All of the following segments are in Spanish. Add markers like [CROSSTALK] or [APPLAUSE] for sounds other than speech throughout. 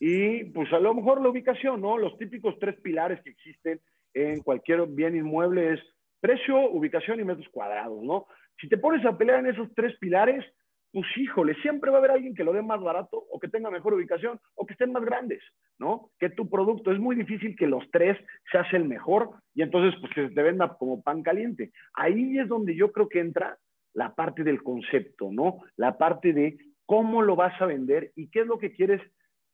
y pues a lo mejor la ubicación, ¿no? Los típicos tres pilares que existen en cualquier bien inmueble es precio, ubicación y metros cuadrados, ¿no? Si te pones a pelear en esos tres pilares, pues híjole, siempre va a haber alguien que lo dé más barato o que tenga mejor ubicación o que estén más grandes, ¿no? Que tu producto. Es muy difícil que los tres se hace el mejor y entonces pues que se te venda como pan caliente. Ahí es donde yo creo que entra la parte del concepto, ¿no? La parte de cómo lo vas a vender y qué es lo que quieres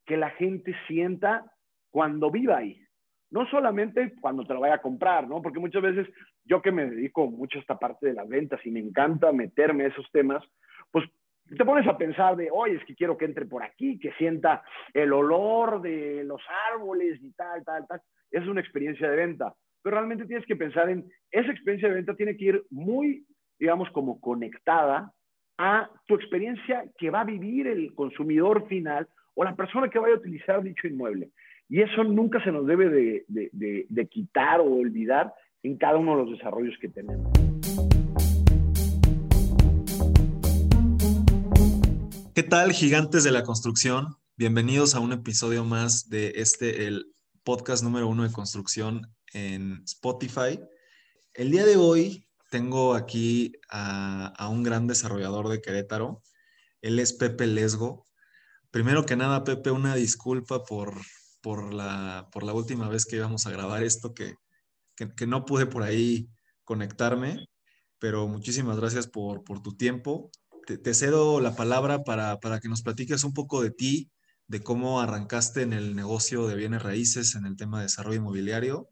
que la gente sienta cuando viva ahí. No solamente cuando te lo vaya a comprar, ¿no? Porque muchas veces yo que me dedico mucho a esta parte de las ventas y me encanta meterme a esos temas, pues te pones a pensar de, oye, es que quiero que entre por aquí, que sienta el olor de los árboles y tal, tal, tal. Es una experiencia de venta. Pero realmente tienes que pensar en, esa experiencia de venta tiene que ir muy, digamos, como conectada a tu experiencia que va a vivir el consumidor final o la persona que vaya a utilizar dicho inmueble. Y eso nunca se nos debe de, de, quitar o olvidar en cada uno de los desarrollos que tenemos. ¿Qué tal, gigantes de la construcción? Bienvenidos a un episodio más de este, el podcast número uno de construcción en Spotify. El día de hoy tengo aquí a, un gran desarrollador de Querétaro. Él es Pepe Lesgo. Primero que nada, Pepe, una disculpa por, por, la, por la última vez que íbamos a grabar esto, que, que, no pude por ahí conectarme, pero muchísimas gracias por, por tu tiempo te, cedo la palabra para, que nos platiques un poco de ti, de cómo arrancaste en el negocio de bienes raíces, en el tema de desarrollo inmobiliario,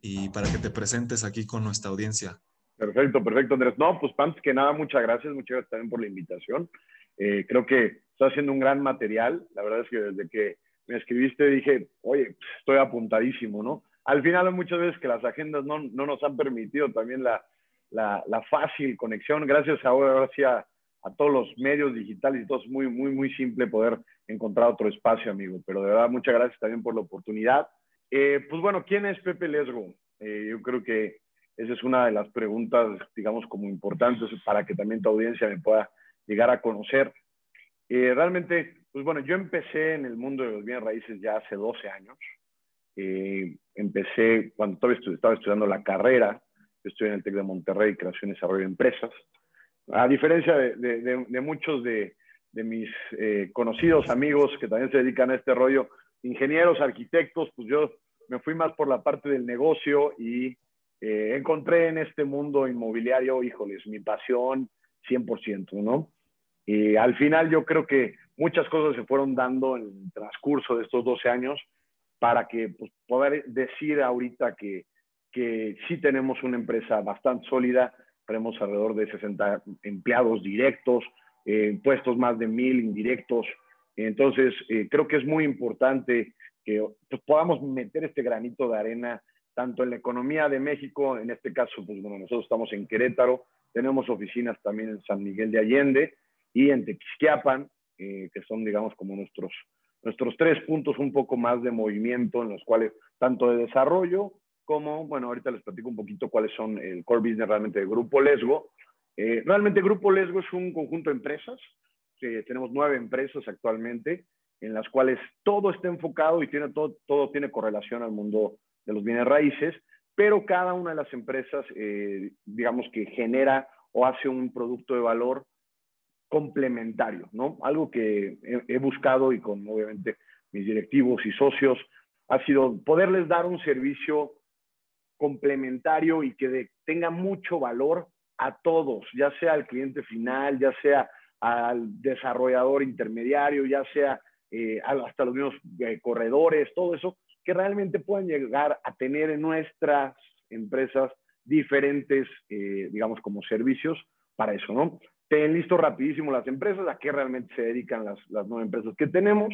y para que te presentes aquí con nuestra audiencia. Perfecto, perfecto, Andrés. No, pues antes que nada, muchas gracias, muchas gracias también por la invitación. Eh, creo que estás haciendo un gran material. La verdad es que desde que me escribiste dije, oye, estoy apuntadísimo, ¿no? Al final muchas veces que las agendas no, no nos han permitido también la, la, la fácil conexión. Gracias ahora hacia a todos los medios digitales y todo es muy, muy, muy simple poder encontrar otro espacio, amigo. Pero de verdad, muchas gracias también por la oportunidad. Eh, pues bueno, ¿quién es Pepe Lesgo? Eh, yo creo que esa es una de las preguntas, digamos, como importantes para que también tu audiencia me pueda llegar a conocer. Eh, realmente, pues bueno, yo empecé en el mundo de los bienes raíces ya hace 12 años. empecé cuando todavía estaba estudiando la carrera. estoy en el TEC de Monterrey, Creación y Desarrollo de Empresas. A diferencia de, muchos de, mis eh, conocidos amigos que también se dedican a este rollo, ingenieros, arquitectos, pues yo me fui más por la parte del negocio y eh, encontré en este mundo inmobiliario, híjoles, mi pasión 100%, ¿no? Y al final yo creo que muchas cosas se fueron dando en el transcurso de estos 12 años para que pues, poder decir ahorita que, que sí tenemos una empresa bastante sólida, tenemos alrededor de 60 empleados directos, eh, puestos más de mil indirectos. Entonces, eh, creo que es muy importante que pues, podamos meter este granito de arena tanto en la economía de México, en este caso, pues bueno, nosotros estamos en Querétaro, tenemos oficinas también en San Miguel de Allende y en Tequisquiapan, eh, que son, digamos, como nuestros, nuestros tres puntos un poco más de movimiento en los cuales tanto de desarrollo como, bueno, ahorita les platico un poquito cuáles son el core business realmente de Grupo Lesgo. Eh, realmente Grupo Lesgo es un conjunto de empresas, tenemos nueve empresas actualmente, en las cuales todo está enfocado y tiene todo, todo tiene correlación al mundo de los bienes raíces, pero cada una de las empresas, eh, digamos que genera o hace un producto de valor complementario, ¿no? Algo que he, buscado y con obviamente mis directivos y socios ha sido poderles dar un servicio complementario y que tenga mucho valor a todos, ya sea al cliente final, ya sea al desarrollador intermediario, ya sea eh, hasta los mismos eh, corredores, todo eso, que realmente puedan llegar a tener en nuestras empresas diferentes, eh, digamos, como servicios para eso, ¿no? Ten listo rapidísimo las empresas, a qué realmente se dedican las, las nueve empresas que tenemos.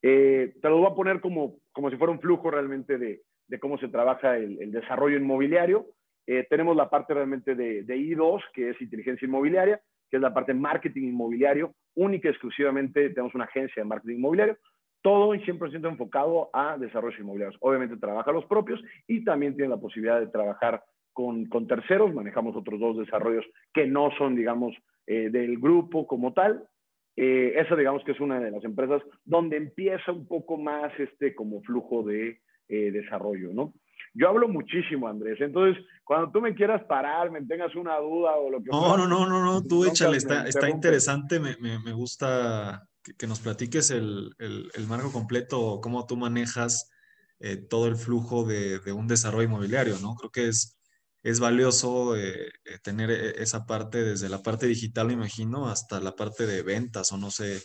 te lo voy a poner como, como si fuera un flujo realmente de, de cómo se trabaja el, desarrollo inmobiliario. Eh, tenemos la parte realmente de, I2, que es inteligencia inmobiliaria, que es la parte de marketing inmobiliario, única y exclusivamente tenemos una agencia de marketing inmobiliario, todo y 100% enfocado a desarrollos inmobiliarios. Obviamente trabaja los propios y también tiene la posibilidad de trabajar con, con terceros, manejamos otros dos desarrollos que no son, digamos, eh, del grupo como tal, Eh, esa digamos que es una de las empresas donde empieza un poco más este como flujo de eh, desarrollo, ¿no? Yo hablo muchísimo, Andrés. Entonces, cuando tú me quieras parar, me tengas una duda o lo que No, no, no, no, no, tú échale, está, está interesante, me, me, me gusta que, que, nos platiques el, el, el, marco completo, cómo tú manejas eh, todo el flujo de, de, un desarrollo inmobiliario, ¿no? Creo que es, es valioso eh, eh tener eh, esa parte, desde la parte digital, me imagino, hasta la parte de ventas o no sé.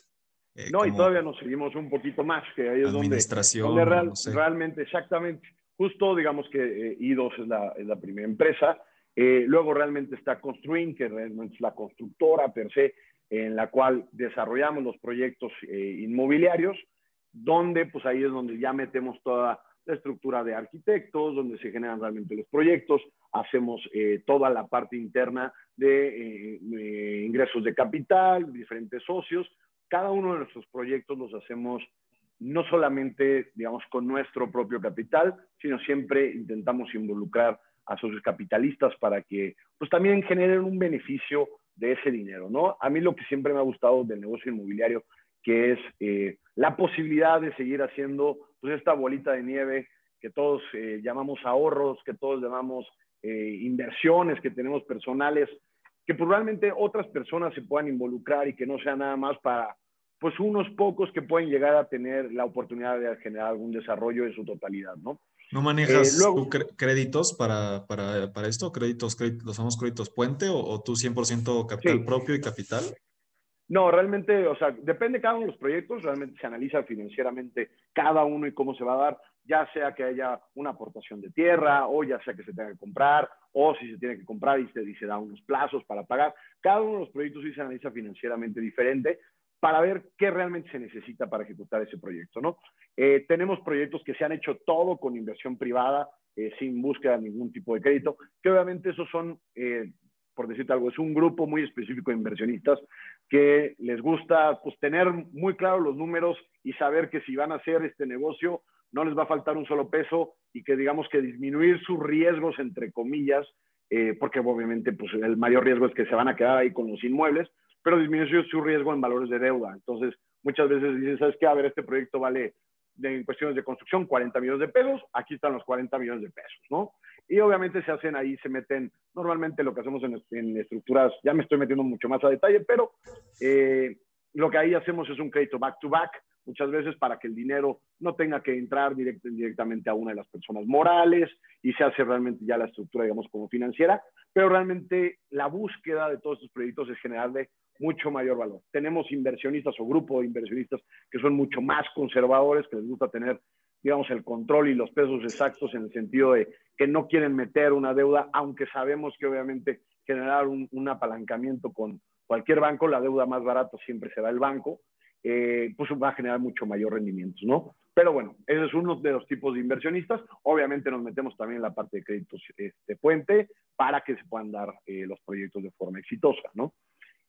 Eh, no, y todavía nos seguimos un poquito más, que ahí es donde, donde real, no sé. realmente, exactamente Justo, digamos que eh, I2 es la, es la, primera empresa. Eh, luego realmente está Construin, que realmente es la constructora per se, en la cual desarrollamos los proyectos eh, inmobiliarios, donde pues ahí es donde ya metemos toda la estructura de arquitectos, donde se generan realmente los proyectos, hacemos eh, toda la parte interna de eh, ingresos de capital, diferentes socios. Cada uno de nuestros proyectos los hacemos no solamente, digamos, con nuestro propio capital, sino siempre intentamos involucrar a socios capitalistas para que, pues también generen un beneficio de ese dinero, ¿no? A mí lo que siempre me ha gustado del negocio inmobiliario, que es eh, la posibilidad de seguir haciendo, pues, esta bolita de nieve que todos eh, llamamos ahorros, que todos llamamos eh, inversiones que tenemos personales, que probablemente pues, otras personas se puedan involucrar y que no sea nada más para pues unos pocos que pueden llegar a tener la oportunidad de generar algún desarrollo en su totalidad, ¿no? ¿No manejas eh, luego, tú créditos para, para, para, esto? ¿Créditos, créditos, los famosos créditos puente o, o tú 100% capital sí. propio y capital? No, realmente, o sea, depende de cada uno de los proyectos, realmente se analiza financieramente cada uno y cómo se va a dar, ya sea que haya una aportación de tierra o ya sea que se tenga que comprar o si se tiene que comprar y se, y da unos plazos para pagar. Cada uno de los proyectos sí se analiza financieramente diferente, para ver qué realmente se necesita para ejecutar ese proyecto, ¿no? Eh, tenemos proyectos que se han hecho todo con inversión privada, eh, sin búsqueda de ningún tipo de crédito, que obviamente esos son, eh, por decirte algo, es un grupo muy específico de inversionistas que les gusta pues, tener muy claro los números y saber que si van a hacer este negocio no les va a faltar un solo peso y que digamos que disminuir sus riesgos, entre comillas, eh, porque obviamente pues, el mayor riesgo es que se van a quedar ahí con los inmuebles, pero disminuye su riesgo en valores de deuda. Entonces, muchas veces dicen, ¿sabes qué? A ver, este proyecto vale en cuestiones de construcción 40 millones de pesos, aquí están los 40 millones de pesos, ¿no? Y obviamente se hacen ahí, se meten, normalmente lo que hacemos en, en estructuras, ya me estoy metiendo mucho más a detalle, pero eh, lo que ahí hacemos es un crédito back to back, muchas veces para que el dinero no tenga que entrar direct, directamente a una de las personas morales y se hace realmente ya la estructura, digamos, como financiera, pero realmente la búsqueda de todos estos proyectos es generarle mucho mayor valor. Tenemos inversionistas o grupos de inversionistas que son mucho más conservadores, que les gusta tener, digamos, el control y los pesos exactos en el sentido de que no quieren meter una deuda, aunque sabemos que obviamente generar un, un apalancamiento con cualquier banco, la deuda más barata siempre será el banco, eh, pues va a generar mucho mayor rendimiento, ¿no? Pero bueno, ese es uno de los tipos de inversionistas. Obviamente nos metemos también en la parte de créditos este, puente para que se puedan dar eh, los proyectos de forma exitosa, ¿no?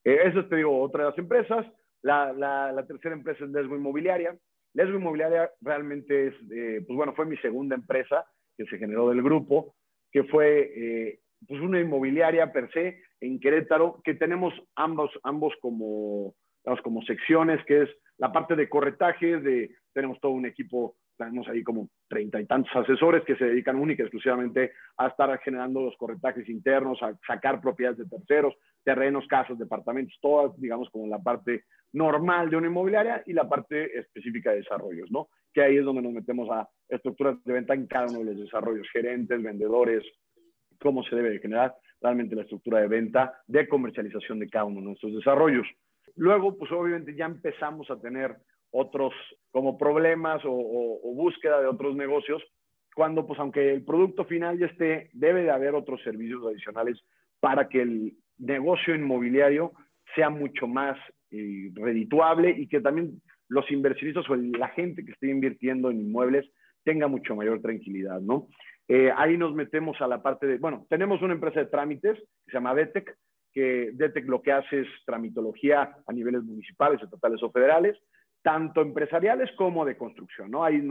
Eh, eso te digo, otra de las empresas. La, la, la tercera empresa es Lesbo Inmobiliaria. Lesbo Inmobiliaria realmente es, eh, pues bueno, fue mi segunda empresa que se generó del grupo, que fue eh, pues una inmobiliaria per se en Querétaro, que tenemos ambos, ambos como, digamos, como secciones, que es la parte de corretaje, de, tenemos todo un equipo tenemos ahí como treinta y tantos asesores que se dedican única y exclusivamente a estar generando los corretajes internos, a sacar propiedades de terceros, terrenos, casas, departamentos, todas, digamos, como la parte normal de una inmobiliaria y la parte específica de desarrollos, ¿no? Que ahí es donde nos metemos a estructuras de venta en cada uno de los desarrollos, gerentes, vendedores, cómo se debe de generar realmente la estructura de venta, de comercialización de cada uno de nuestros desarrollos. Luego, pues obviamente ya empezamos a tener otros como problemas o, o, o, búsqueda de otros negocios, cuando pues aunque el producto final ya esté, debe de haber otros servicios adicionales para que el negocio inmobiliario sea mucho más eh, redituable y que también los inversionistas o la gente que esté invirtiendo en inmuebles tenga mucho mayor tranquilidad, ¿no? Eh, ahí nos metemos a la parte de, bueno, tenemos una empresa de trámites que se llama DETEC, que DETEC lo que hace es tramitología a niveles municipales, estatales o federales, tanto empresariales como de construcción, ¿no? Hay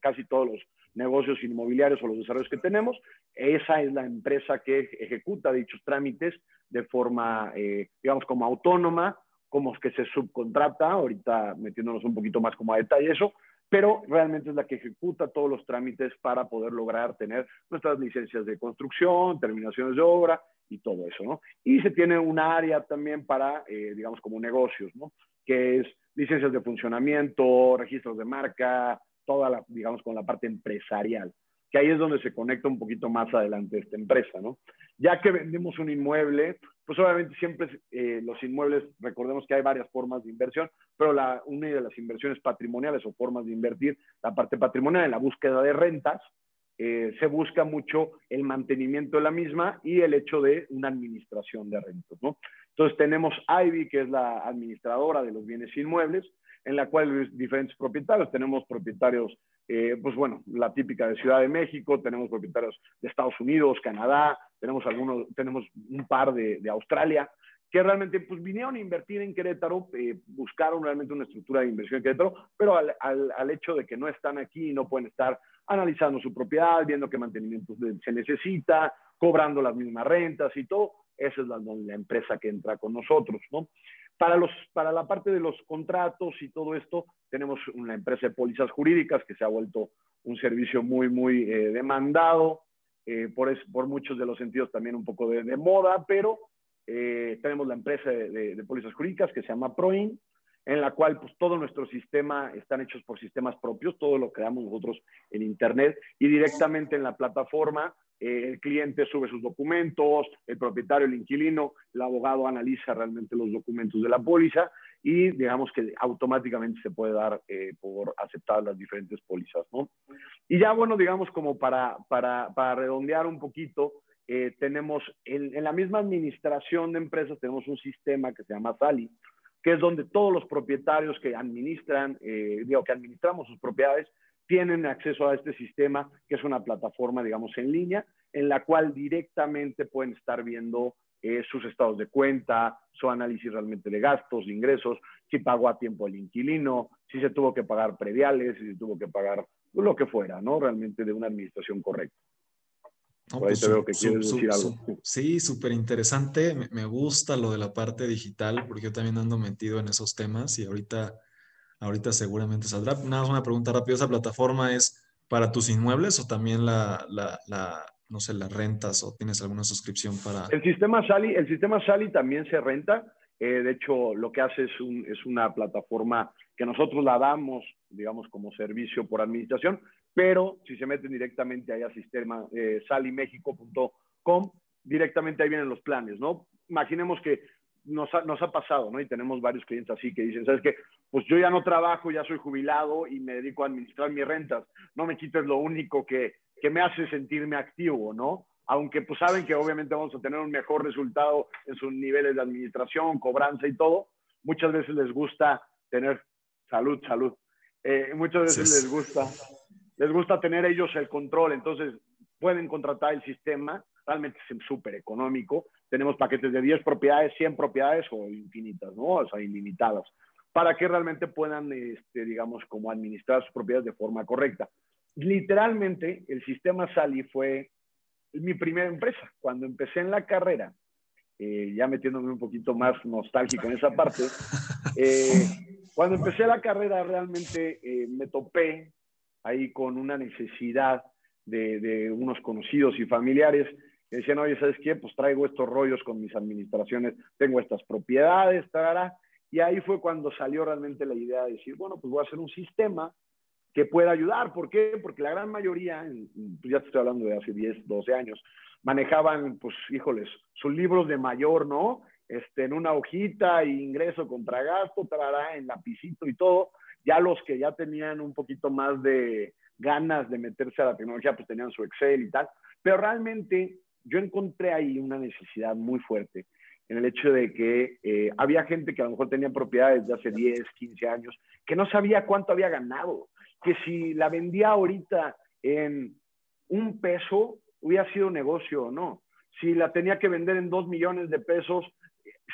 casi todos los negocios inmobiliarios o los desarrollos que tenemos, esa es la empresa que ejecuta dichos trámites de forma, eh, digamos, como autónoma, como que se subcontrata, ahorita metiéndonos un poquito más como a detalle eso, pero realmente es la que ejecuta todos los trámites para poder lograr tener nuestras licencias de construcción, terminaciones de obra y todo eso, ¿no? Y se tiene un área también para, eh, digamos, como negocios, ¿no? Que es licencias de funcionamiento, registros de marca, toda la, digamos, con la parte empresarial que ahí es donde se conecta un poquito más adelante esta empresa, ¿no? Ya que vendemos un inmueble, pues obviamente siempre eh, los inmuebles, recordemos que hay varias formas de inversión, pero la, una de las inversiones patrimoniales o formas de invertir, la parte patrimonial en la búsqueda de rentas, eh, se busca mucho el mantenimiento de la misma y el hecho de una administración de rentas, ¿no? Entonces tenemos Ivy, que es la administradora de los bienes inmuebles, en la cual diferentes propietarios, tenemos propietarios eh, pues bueno, la típica de Ciudad de México, tenemos propietarios de Estados Unidos, Canadá, tenemos algunos, tenemos un par de, Australia, que realmente pues vinieron a invertir en Querétaro, eh, buscaron realmente una estructura de inversión en Querétaro, pero al, al, al, hecho de que no están aquí y no pueden estar analizando su propiedad, viendo qué mantenimiento se necesita, cobrando las mismas rentas y todo, esa es la, empresa que entra con nosotros, ¿no? Para, los, para la parte de los contratos y todo esto, tenemos una empresa de pólizas jurídicas que se ha vuelto un servicio muy, muy eh, demandado, eh, por, es, por muchos de los sentidos también un poco de, moda, pero eh, tenemos la empresa de, pólizas jurídicas que se llama Proin, en la cual pues todo nuestro sistema están hechos por sistemas propios, todo lo creamos nosotros en Internet y directamente en la plataforma eh, el cliente sube sus documentos, el propietario, el inquilino, el abogado analiza realmente los documentos de la póliza y digamos que automáticamente se puede dar eh, por aceptar las diferentes pólizas, ¿no? Y ya, bueno, digamos como para, para, para redondear un poquito, eh, tenemos en, en, la misma administración de empresas, tenemos un sistema que se llama SALI, que es donde todos los propietarios que administran, eh, digo, que administramos sus propiedades, tienen acceso a este sistema, que es una plataforma, digamos, en línea, en la cual directamente pueden estar viendo eh, sus estados de cuenta, su análisis realmente de gastos, de ingresos, si pagó a tiempo el inquilino, si se tuvo que pagar prediales, si se tuvo que pagar lo que fuera, ¿no? Realmente de una administración correcta. No, Por ahí pues te veo que quieres decir algo. Sí, súper interesante. Me, me gusta lo de la parte digital, porque yo también ando metido en esos temas y ahorita Ahorita seguramente saldrá. Nada más una pregunta rápida. ¿Esa plataforma es para tus inmuebles o también la, la, la no sé, las rentas o tienes alguna suscripción para...? El sistema Sali, el sistema también se renta. Eh, de hecho, lo que hace es, un, es una plataforma que nosotros la damos, digamos, como servicio por administración, pero si se meten directamente ahí al sistema eh, salimexico.com, directamente ahí vienen los planes, ¿no? Imaginemos que nos ha, nos ha pasado, ¿no? Y tenemos varios clientes así que dicen, ¿sabes qué? Pues yo ya no trabajo, ya soy jubilado y me dedico a administrar mis rentas. No me quites lo único que, que me hace sentirme activo, ¿no? Aunque pues saben que obviamente vamos a tener un mejor resultado en sus niveles de administración, cobranza y todo, muchas veces les gusta tener salud, salud. Eh, muchas veces sí. les gusta, les gusta tener ellos el control, entonces pueden contratar el sistema, realmente es súper económico, tenemos paquetes de 10 propiedades, 100 propiedades o infinitas, ¿no? O sea, ilimitadas, para que realmente puedan, este, digamos, como administrar sus propiedades de forma correcta. Literalmente, el sistema Sali fue mi primera empresa. Cuando empecé en la carrera, eh, ya metiéndome un poquito más nostálgico en esa parte, [LAUGHS] eh, cuando empecé la carrera realmente eh, me topé ahí con una necesidad de, de unos conocidos y familiares que decían, oye, ¿sabes qué? Pues traigo estos rollos con mis administraciones, tengo estas propiedades, tarara. y ahí fue cuando salió realmente la idea de decir, bueno, pues voy a hacer un sistema que pueda ayudar. ¿Por qué? Porque la gran mayoría, pues ya te estoy hablando de hace 10, 12 años, manejaban, pues, híjoles, sus libros de mayor, ¿no? Este, en una hojita, ingreso contra gasto, tarara, en lapicito y todo. Ya los que ya tenían un poquito más de ganas de meterse a la tecnología, pues tenían su Excel y tal. Pero realmente yo encontré ahí una necesidad muy fuerte en el hecho de que eh, había gente que a lo mejor tenía propiedades de hace 10, 15 años, que no sabía cuánto había ganado, que si la vendía ahorita en un peso, hubiera sido negocio o no. Si la tenía que vender en dos millones de pesos,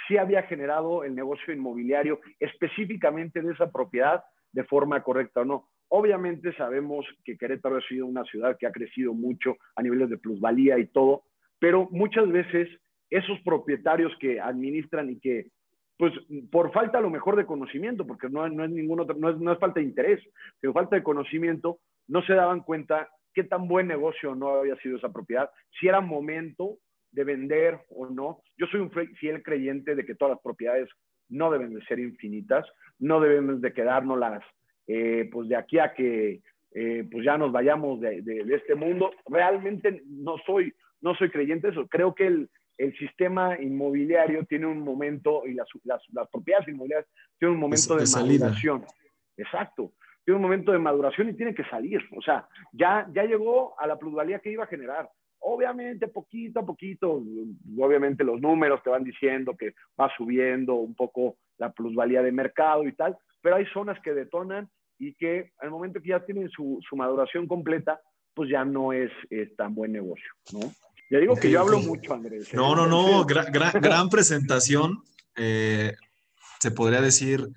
sí había generado el negocio inmobiliario específicamente de esa propiedad de forma correcta o no. Obviamente sabemos que Querétaro ha sido una ciudad que ha crecido mucho a niveles de plusvalía y todo, pero muchas veces esos propietarios que administran y que pues por falta lo mejor de conocimiento, porque no, no es ningún no es, no es falta de interés, sino falta de conocimiento, no se daban cuenta qué tan buen negocio no había sido esa propiedad, si era momento de vender o no. Yo soy un fiel creyente de que todas las propiedades no deben de ser infinitas, no debemos de quedárnoslas eh, pues de aquí a que eh, pues ya nos vayamos de, este mundo. Realmente no soy, no soy creyente de eso. Creo que el, el sistema inmobiliario tiene un momento, y las, las, propiedades inmobiliarias tienen un momento de, de maduración. Exacto. Tiene un momento de maduración y tiene que salir. O sea, ya, ya llegó a la plusvalía que iba a generar. Obviamente, poquito a poquito, obviamente los números te van diciendo que va subiendo un poco la plusvalía de mercado y tal, pero hay zonas que detonan y que al momento que ya tienen su, su maduración completa, pues ya no es, tan buen negocio, ¿no? Ya digo que yo hablo mucho, Andrés. ¿eh? No, no, no, gran, [LAUGHS] gran, presentación. Eh, se podría decir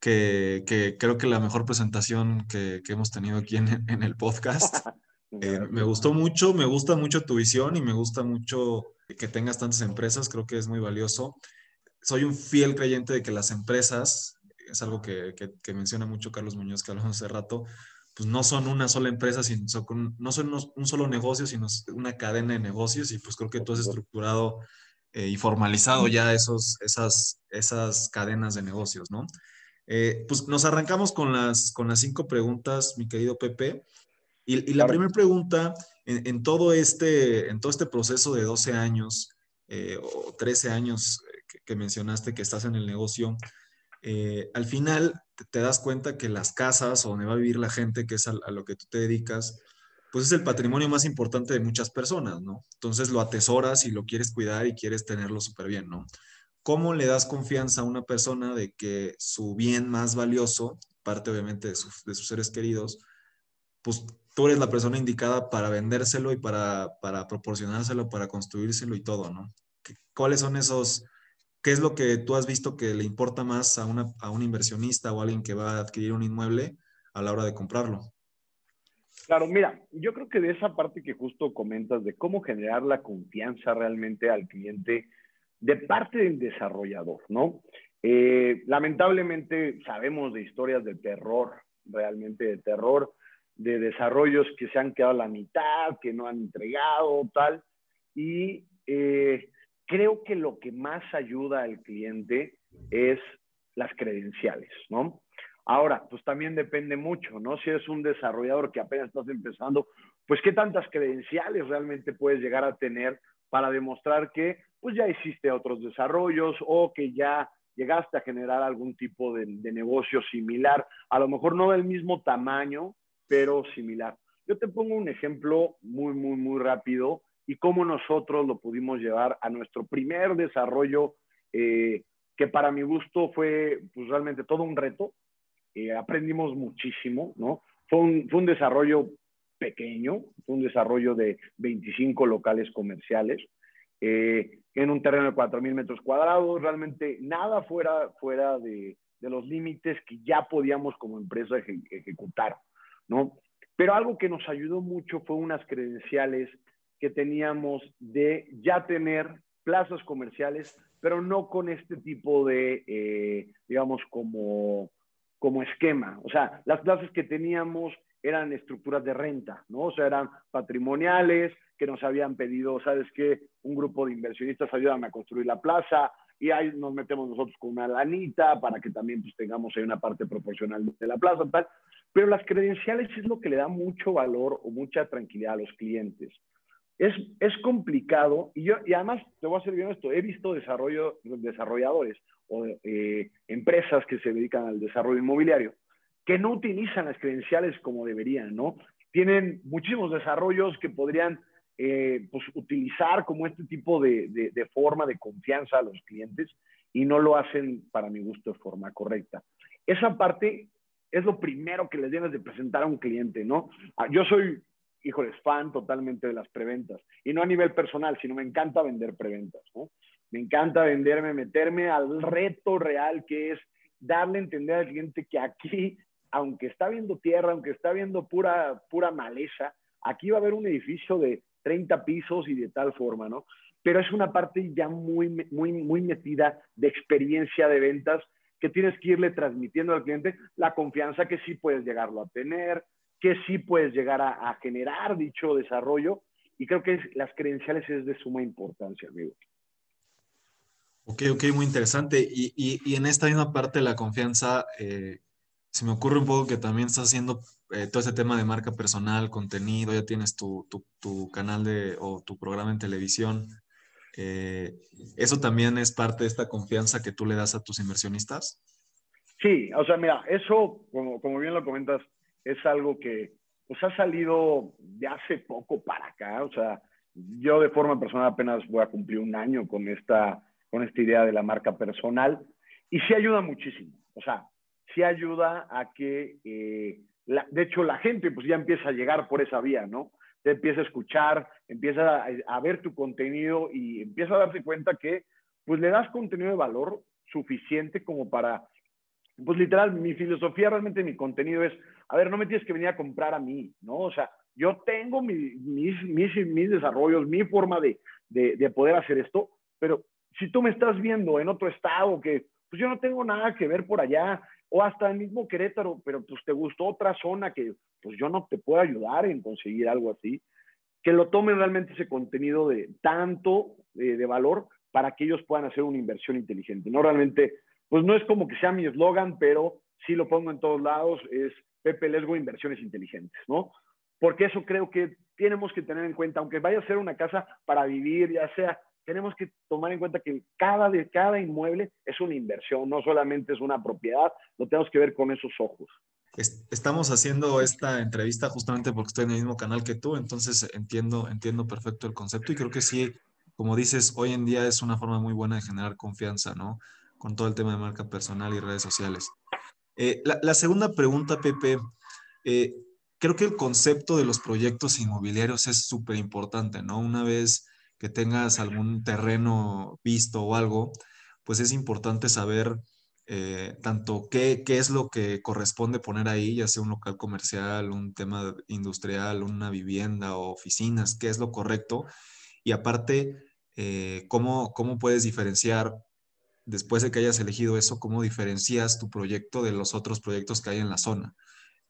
que, que, creo que la mejor presentación que, que hemos tenido aquí en, en el podcast. [LAUGHS] Eh, me gustó mucho, me gusta mucho tu visión y me gusta mucho que tengas tantas empresas, creo que es muy valioso. Soy un fiel creyente de que las empresas, es algo que, que, menciona mucho Carlos Muñoz, que hablamos hace rato, pues no son una sola empresa, sino no son un solo negocio, sino una cadena de negocios y pues creo que tú has estructurado eh, y formalizado ya esos, esas, esas cadenas de negocios, ¿no? Eh, pues nos arrancamos con las, con las cinco preguntas, mi querido Pepe. Y, la primera pregunta, en, todo este, en todo este proceso de 12 años eh, o 13 años que, mencionaste que estás en el negocio, eh, al final te, das cuenta que las casas o donde va a vivir la gente, que es a, lo que tú te dedicas, pues es el patrimonio más importante de muchas personas, ¿no? Entonces lo atesoras y lo quieres cuidar y quieres tenerlo súper bien, ¿no? ¿Cómo le das confianza a una persona de que su bien más valioso, parte obviamente de, de sus seres queridos, pues tú eres la persona indicada para vendérselo y para, para proporcionárselo, para construírselo y todo, ¿no? ¿Cuáles son esos, qué es lo que tú has visto que le importa más a, una, a un inversionista o a alguien que va a adquirir un inmueble a la hora de comprarlo? Claro, mira, yo creo que de esa parte que justo comentas de cómo generar la confianza realmente al cliente de parte del desarrollador, ¿no? Eh, lamentablemente sabemos de historias de terror, realmente de terror, de desarrollos que se han quedado a la mitad, que no han entregado, tal. Y eh, creo que lo que más ayuda al cliente es las credenciales, ¿no? Ahora, pues también depende mucho, ¿no? Si eres un desarrollador que apenas estás empezando, pues qué tantas credenciales realmente puedes llegar a tener para demostrar que pues ya hiciste otros desarrollos o que ya llegaste a generar algún tipo de negocio similar, a lo mejor no del mismo tamaño, pero similar. Yo te pongo un ejemplo muy, muy, muy rápido y cómo nosotros lo pudimos llevar a nuestro primer desarrollo, eh, que para mi gusto fue pues, realmente todo un reto. Eh, aprendimos muchísimo, ¿no? Fue un, fue un desarrollo pequeño, fue un desarrollo de 25 locales comerciales, eh, en un terreno de 4.000 metros cuadrados, realmente nada fuera, fuera de, de los límites que ya podíamos como empresa ejecutar. ¿No? Pero algo que nos ayudó mucho fue unas credenciales que teníamos de ya tener plazas comerciales, pero no con este tipo de, eh, digamos, como, como esquema. O sea, las plazas que teníamos eran estructuras de renta, ¿no? O sea, eran patrimoniales que nos habían pedido, ¿sabes qué? Un grupo de inversionistas ayudan a construir la plaza y ahí nos metemos nosotros con una lanita para que también pues, tengamos ahí una parte proporcional de la plaza, tal. Pero las credenciales es lo que le da mucho valor o mucha tranquilidad a los clientes. Es, es complicado y yo y además te voy a ser bien esto, he visto desarrollo, desarrolladores o eh, empresas que se dedican al desarrollo inmobiliario que no utilizan las credenciales como deberían, ¿no? Tienen muchísimos desarrollos que podrían eh, pues, utilizar como este tipo de, de, de, forma de confianza a los clientes y no lo hacen, para mi gusto, de forma correcta. Esa parte es lo primero que les debes de presentar a un cliente, ¿no? Ah, yo soy, híjoles, fan totalmente de las preventas. Y no a nivel personal, sino me encanta vender preventas, ¿no? Me encanta venderme, meterme al reto real que es darle a entender al cliente que aquí, aunque está viendo tierra, aunque está viendo pura, pura maleza, aquí va a haber un edificio de 30 pisos y de tal forma, ¿no? pero es una parte ya muy, muy, muy metida de experiencia de ventas que tienes que irle transmitiendo al cliente la confianza que sí puedes llegarlo a tener, que sí puedes llegar a, generar dicho desarrollo. Y creo que las credenciales es de suma importancia, amigo. Ok, ok, muy interesante. Y, y, en esta misma parte de la confianza, eh, se me ocurre un poco que también estás haciendo eh, todo ese tema de marca personal, contenido, ya tienes tu, tu, tu canal de, o tu programa en televisión. Eh, ¿Eso también es parte de esta confianza que tú le das a tus inversionistas? Sí, o sea, mira, eso, como, como bien lo comentas, es algo que pues, ha salido de hace poco para acá. O sea, yo de forma personal apenas voy a cumplir un año con esta, con esta idea de la marca personal y sí ayuda muchísimo. O sea, sí ayuda a que, eh, de hecho, la gente pues ya empieza a llegar por esa vía, ¿no? Te empieza a escuchar, empieza a, ver tu contenido y empieza a darse cuenta que pues le das contenido de valor suficiente como para, pues literal, mi filosofía realmente, mi contenido es, a ver, no me tienes que venir a comprar a mí, ¿no? O sea, yo tengo mis, mis, mis, desarrollos, mi forma de, de, de poder hacer esto, pero si tú me estás viendo en otro estado que pues yo no tengo nada que ver por allá, o hasta el mismo Querétaro, pero pues te gustó otra zona que pues yo no te puedo ayudar en conseguir algo así, que lo tomen realmente ese contenido de tanto eh, de valor para que ellos puedan hacer una inversión inteligente. No realmente, pues no es como que sea mi eslogan, pero sí lo pongo en todos lados, es Pepe Lesgo Inversiones Inteligentes, ¿no? Porque eso creo que tenemos que tener en cuenta, aunque vaya a ser una casa para vivir, ya sea tenemos que tomar en cuenta que cada, de cada inmueble es una inversión, no solamente es una propiedad, lo tenemos que ver con esos ojos. Estamos haciendo esta entrevista justamente porque estoy en el mismo canal que tú, entonces entiendo, entiendo perfecto el concepto y creo que sí, como dices, hoy en día es una forma muy buena de generar confianza, ¿no? Con todo el tema de marca personal y redes sociales. Eh, la, segunda pregunta, Pepe, eh, creo que el concepto de los proyectos inmobiliarios es súper importante, ¿no? Una vez que tengas algún terreno visto o algo, pues es importante saber eh, tanto qué, qué, es lo que corresponde poner ahí, ya sea un local comercial, un tema industrial, una vivienda o oficinas, qué es lo correcto. Y aparte, eh, cómo, cómo puedes diferenciar, después de que hayas elegido eso, cómo diferencias tu proyecto de los otros proyectos que hay en la zona.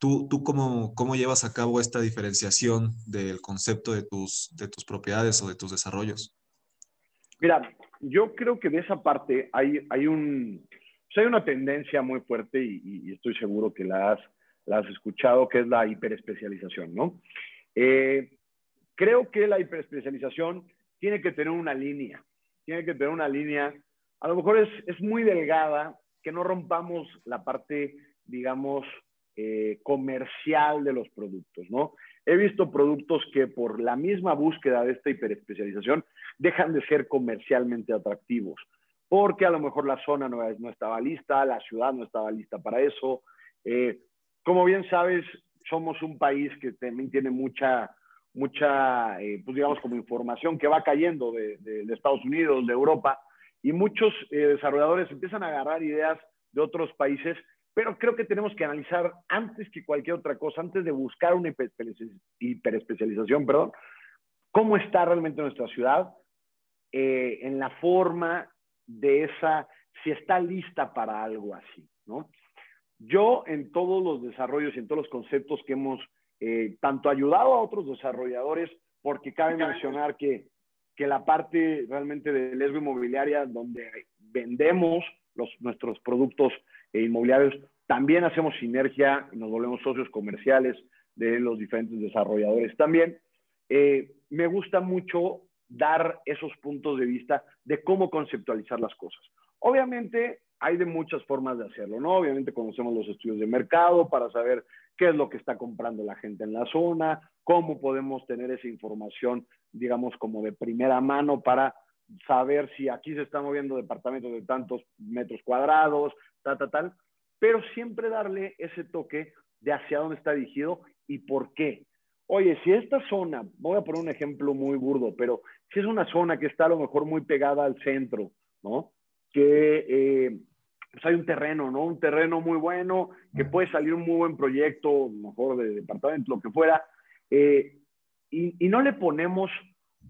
¿Tú, tú cómo, cómo, llevas a cabo esta diferenciación del concepto de tus, de tus propiedades o de tus desarrollos? Mira, yo creo que de esa parte hay, hay, un, hay una tendencia muy fuerte y, estoy seguro que la has, la has, escuchado, que es la hiperespecialización, ¿no? Eh, creo que la hiperespecialización tiene que tener una línea, tiene que tener una línea, a lo mejor es, es muy delgada, que no rompamos la parte, digamos, eh, comercial de los productos, ¿no? He visto productos que por la misma búsqueda de esta hiperespecialización dejan de ser comercialmente atractivos, porque a lo mejor la zona no, estaba lista, la ciudad no estaba lista para eso. Eh, como bien sabes, somos un país que también tiene mucha, mucha, eh, pues digamos, como información que va cayendo de, de Estados Unidos, de Europa, y muchos desarrolladores empiezan a agarrar ideas de otros países pero creo que tenemos que analizar antes que cualquier otra cosa, antes de buscar una hiperespecialización, perdón, cómo está realmente nuestra ciudad eh, en la forma de esa, si está lista para algo así, ¿no? Yo en todos los desarrollos y en todos los conceptos que hemos eh, tanto ayudado a otros desarrolladores, porque cabe mencionar que, que la parte realmente de lesbo inmobiliaria, donde vendemos los, nuestros productos e inmobiliarios. También hacemos sinergia, nos volvemos socios comerciales de los diferentes desarrolladores también. Eh, me gusta mucho dar esos puntos de vista de cómo conceptualizar las cosas. Obviamente hay de muchas formas de hacerlo, ¿no? Obviamente conocemos los estudios de mercado para saber qué es lo que está comprando la gente en la zona, cómo podemos tener esa información, digamos, como de primera mano para saber si aquí se están moviendo departamentos de tantos metros cuadrados, tal, tal, tal, pero siempre darle ese toque de hacia dónde está dirigido y por qué. Oye, si esta zona, voy a poner un ejemplo muy burdo, pero si es una zona que está a lo mejor muy pegada al centro, ¿no? Que eh, pues hay un terreno, ¿no? Un terreno muy bueno, que puede salir un muy buen proyecto, mejor de departamento, lo que fuera, eh, y no le ponemos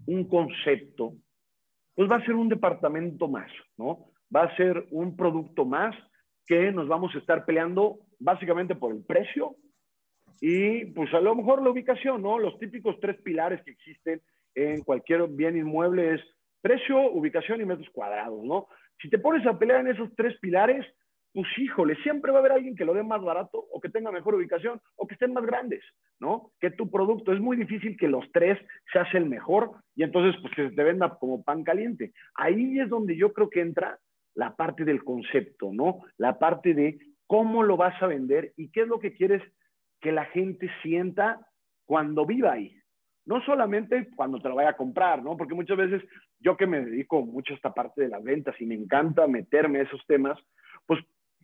un concepto pues va a ser un departamento más, ¿no? Va a ser un producto más que nos vamos a estar peleando básicamente por el precio y pues a lo mejor la ubicación, ¿no? Los típicos tres pilares que existen en cualquier bien inmueble es precio, ubicación y metros cuadrados, ¿no? Si te pones a pelear en esos tres pilares, pues híjole, siempre va a haber alguien que lo dé más barato o que tenga mejor ubicación o que estén más grandes, ¿no? Que tu producto. Es muy difícil que los tres se hacen mejor y entonces pues que se te venda como pan caliente. Ahí es donde yo creo que entra la parte del concepto, ¿no? La parte de cómo lo vas a vender y qué es lo que quieres que la gente sienta cuando viva ahí. No solamente cuando te lo vaya a comprar, ¿no? Porque muchas veces yo que me dedico mucho a esta parte de las ventas y me encanta meterme a esos temas, pues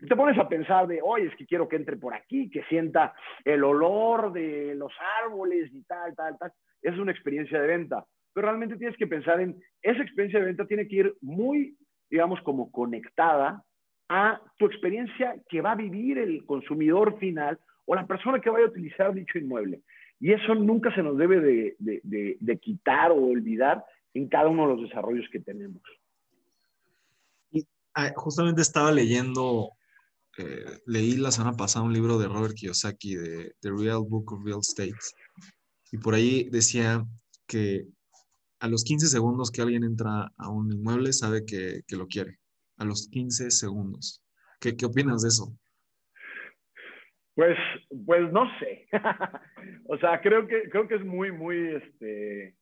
te pones a pensar de, oye, es que quiero que entre por aquí, que sienta el olor de los árboles y tal, tal, tal. Es una experiencia de venta. Pero realmente tienes que pensar en, esa experiencia de venta tiene que ir muy, digamos, como conectada a tu experiencia que va a vivir el consumidor final o la persona que vaya a utilizar dicho inmueble. Y eso nunca se nos debe de, de, de quitar o olvidar en cada uno de los desarrollos que tenemos. Ah, justamente estaba leyendo eh, leí la semana pasada un libro de Robert Kiyosaki de The Real Book of Real Estate. Y por ahí decía que a los 15 segundos que alguien entra a un inmueble sabe que, que lo quiere. A los 15 segundos. ¿Qué, qué opinas de eso? Pues, pues no sé. [LAUGHS] o sea, creo que, creo que es muy, muy este,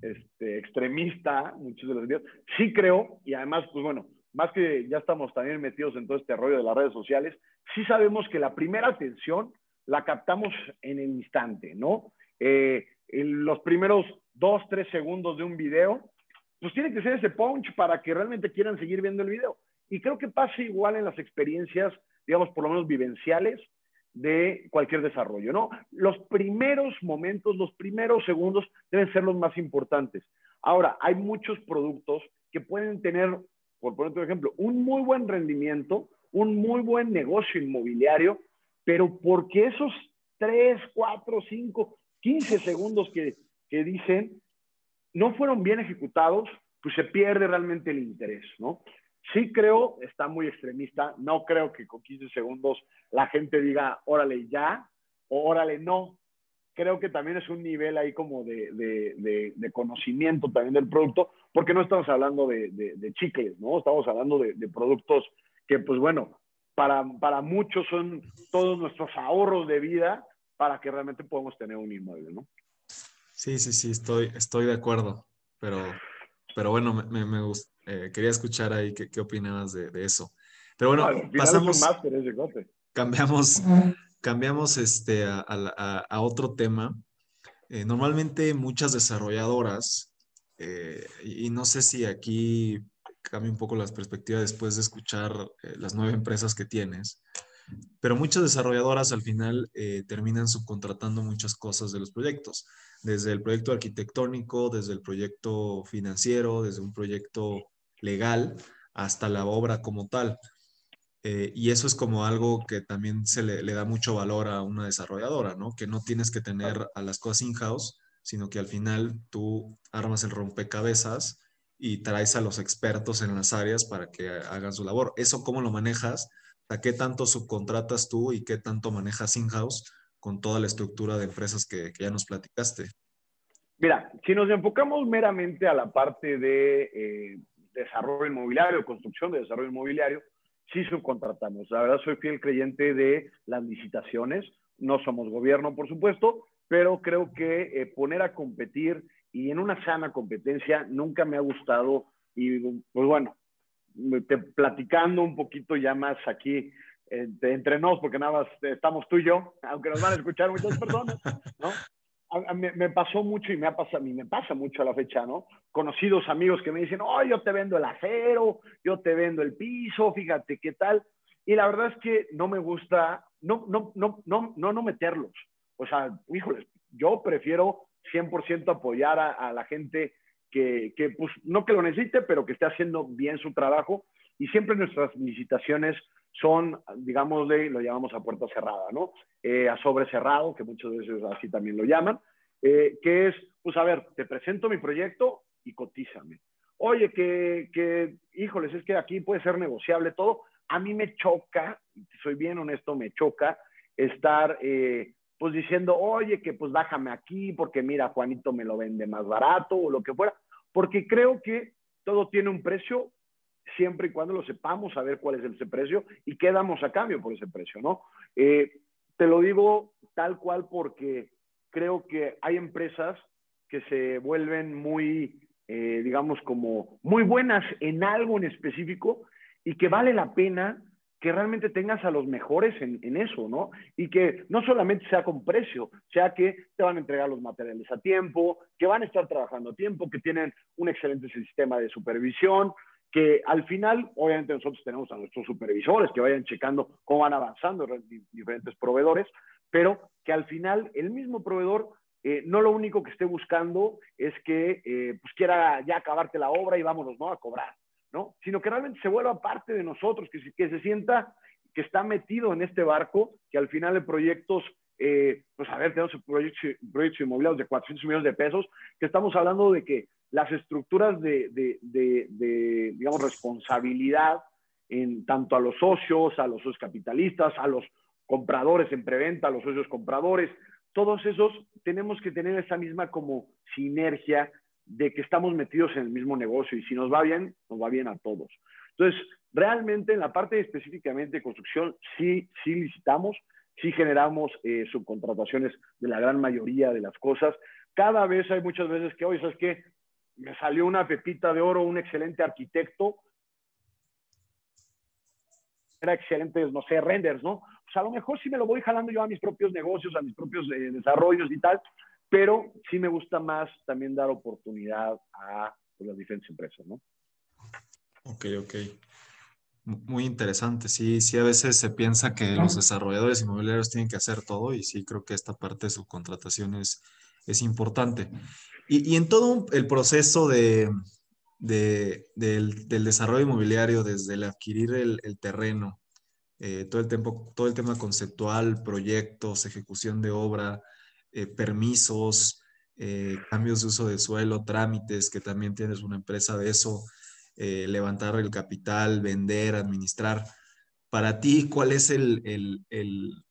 este, extremista muchos de los videos. Sí creo, y además, pues bueno, más que ya estamos también metidos en todo este rollo de las redes sociales, sí sabemos que la primera atención la captamos en el instante, ¿no? Eh, en los primeros dos, tres segundos de un video, pues tiene que ser ese punch para que realmente quieran seguir viendo el video. Y creo que pasa igual en las experiencias, digamos, por lo menos vivenciales de cualquier desarrollo, ¿no? Los primeros momentos, los primeros segundos deben ser los más importantes. Ahora, hay muchos productos que pueden tener por poner otro ejemplo, un muy buen rendimiento, un muy buen negocio inmobiliario, pero porque esos 3, 4, 5, 15 segundos que, que dicen no fueron bien ejecutados, pues se pierde realmente el interés, ¿no? Sí creo, está muy extremista, no creo que con 15 segundos la gente diga, órale ya, o órale no, creo que también es un nivel ahí como de, de, de, conocimiento también del producto, porque no estamos hablando de, chicles, ¿no? Estamos hablando de, productos que, pues bueno, para, para muchos son todos nuestros ahorros de vida para que realmente podamos tener un inmueble, ¿no? Sí, sí, sí, estoy, estoy de acuerdo, pero, pero bueno, me, me, eh, quería escuchar ahí qué, qué opinabas de, eso. Pero bueno, pasamos... Cambiamos, cambiamos este, a, otro tema. Eh, normalmente muchas desarrolladoras, eh, y, no sé si aquí cambia un poco las perspectivas después de escuchar eh, las nueve empresas que tienes, pero muchas desarrolladoras al final terminan subcontratando muchas cosas de los proyectos, desde el proyecto arquitectónico, desde el proyecto financiero, desde un proyecto legal, hasta la obra como tal. Eh, y eso es como algo que también se le, da mucho valor a una desarrolladora, ¿no? Que no tienes que tener a las cosas in-house, sino que al final tú armas el rompecabezas y traes a los expertos en las áreas para que hagan su labor. ¿Eso cómo lo manejas? ¿A qué tanto subcontratas tú y qué tanto manejas in-house con toda la estructura de empresas que, ya nos platicaste? Mira, si nos enfocamos meramente a la parte de eh, desarrollo inmobiliario, construcción de desarrollo inmobiliario, sí subcontratamos. La verdad soy fiel creyente de las licitaciones. No somos gobierno, por supuesto, pero creo que eh, poner a competir y en una sana competencia nunca me ha gustado. Y pues bueno, te, platicando un poquito ya más aquí entre nos, porque nada más estamos tú y yo, aunque nos van a escuchar muchas personas, ¿no? me, pasó mucho y me, ha pasado, a mí me pasa mucho a la fecha, ¿no? Conocidos amigos que me dicen, oh, yo te vendo el acero, yo te vendo el piso, fíjate qué tal. Y la verdad es que no me gusta, no, no, no, no, no, no meterlos. O sea, híjoles, yo prefiero 100% apoyar a, la gente que, que, pues, no que lo necesite, pero que esté haciendo bien su trabajo. Y siempre nuestras licitaciones son, digamos, lo llamamos a puerta cerrada, ¿no? Eh, a sobre cerrado, que muchas veces así también lo llaman, eh, que es, pues a ver, te presento mi proyecto y cotízame. oye, que, que, híjoles, es que aquí puede ser negociable todo. A mí me choca, soy bien honesto, me choca estar eh, pues diciendo, oye, que pues bájame aquí porque mira, Juanito me lo vende más barato o lo que fuera, porque creo que todo tiene un precio siempre y cuando lo sepamos, saber cuál es ese precio y qué damos a cambio por ese precio, ¿no? Eh, te lo digo tal cual porque creo que hay empresas que se vuelven muy, eh, digamos, como muy buenas en algo en específico y que vale la pena que realmente tengas a los mejores en, eso, ¿no? Y que no solamente sea con precio, sea que te van a entregar los materiales a tiempo, que van a estar trabajando a tiempo, que tienen un excelente sistema de supervisión, que al final, obviamente nosotros tenemos a nuestros supervisores que vayan checando cómo van avanzando diferentes proveedores, pero que al final el mismo proveedor eh, no lo único que esté buscando es que eh, pues quiera ya acabarte la obra y vámonos ¿no? a cobrar, ¿no? Sino que realmente se vuelva parte de nosotros, que, se sienta que está metido en este barco, que al final de proyectos eh, pues a ver, tenemos proyectos, proyectos inmobiliarios de 400 millones de pesos, que estamos hablando de que las estructuras de, de, de, digamos, responsabilidad en tanto a los socios, a los socios capitalistas, a los compradores en preventa, a los socios compradores, todos esos tenemos que tener esa misma como sinergia de que estamos metidos en el mismo negocio y si nos va bien, nos va bien a todos. Entonces, realmente en la parte específicamente de construcción, sí, sí licitamos, sí generamos eh, subcontrataciones de la gran mayoría de las cosas. Cada vez hay muchas veces que, oye, ¿sabes qué? Me salió una pepita de oro, un excelente arquitecto. Era excelente, no sé, renders, ¿no? Pues a lo mejor sí me lo voy jalando yo a mis propios negocios, a mis propios eh, desarrollos y tal, pero sí me gusta más también dar oportunidad a pues, las diferentes empresas, ¿no? Ok, ok. Muy interesante, sí, sí, a veces se piensa que los desarrolladores inmobiliarios tienen que hacer todo y sí creo que esta parte de subcontratación es, es importante. Y, y en todo el proceso de, de, del, del, desarrollo inmobiliario, desde el adquirir el, el terreno, eh, todo, el tiempo, todo el tema conceptual, proyectos, ejecución de obra, eh, permisos, eh, cambios de uso de suelo, trámites, que también tienes una empresa de eso. Eh, levantar el capital, vender, administrar. Para ti, ¿cuál es el, el, el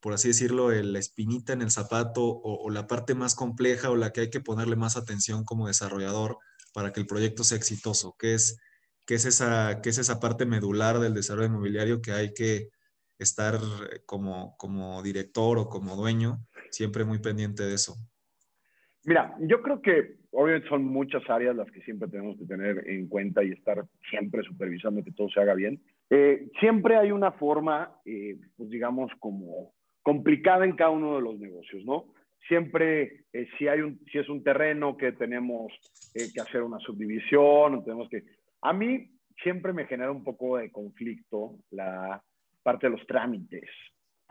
por así decirlo, la espinita en el zapato o, o, la parte más compleja o la que hay que ponerle más atención como desarrollador para que el proyecto sea exitoso? ¿Qué es, qué es, esa, qué es esa parte medular del desarrollo inmobiliario que hay que estar como, como director o como dueño siempre muy pendiente de eso? Mira, yo creo que obviamente son muchas áreas las que siempre tenemos que tener en cuenta y estar siempre supervisando que todo se haga bien. Eh, siempre hay una forma, eh, pues digamos, como complicada en cada uno de los negocios, ¿no? Siempre, eh, si, hay un, si es un terreno que tenemos eh, que hacer una subdivisión, tenemos que... A mí siempre me genera un poco de conflicto la parte de los trámites,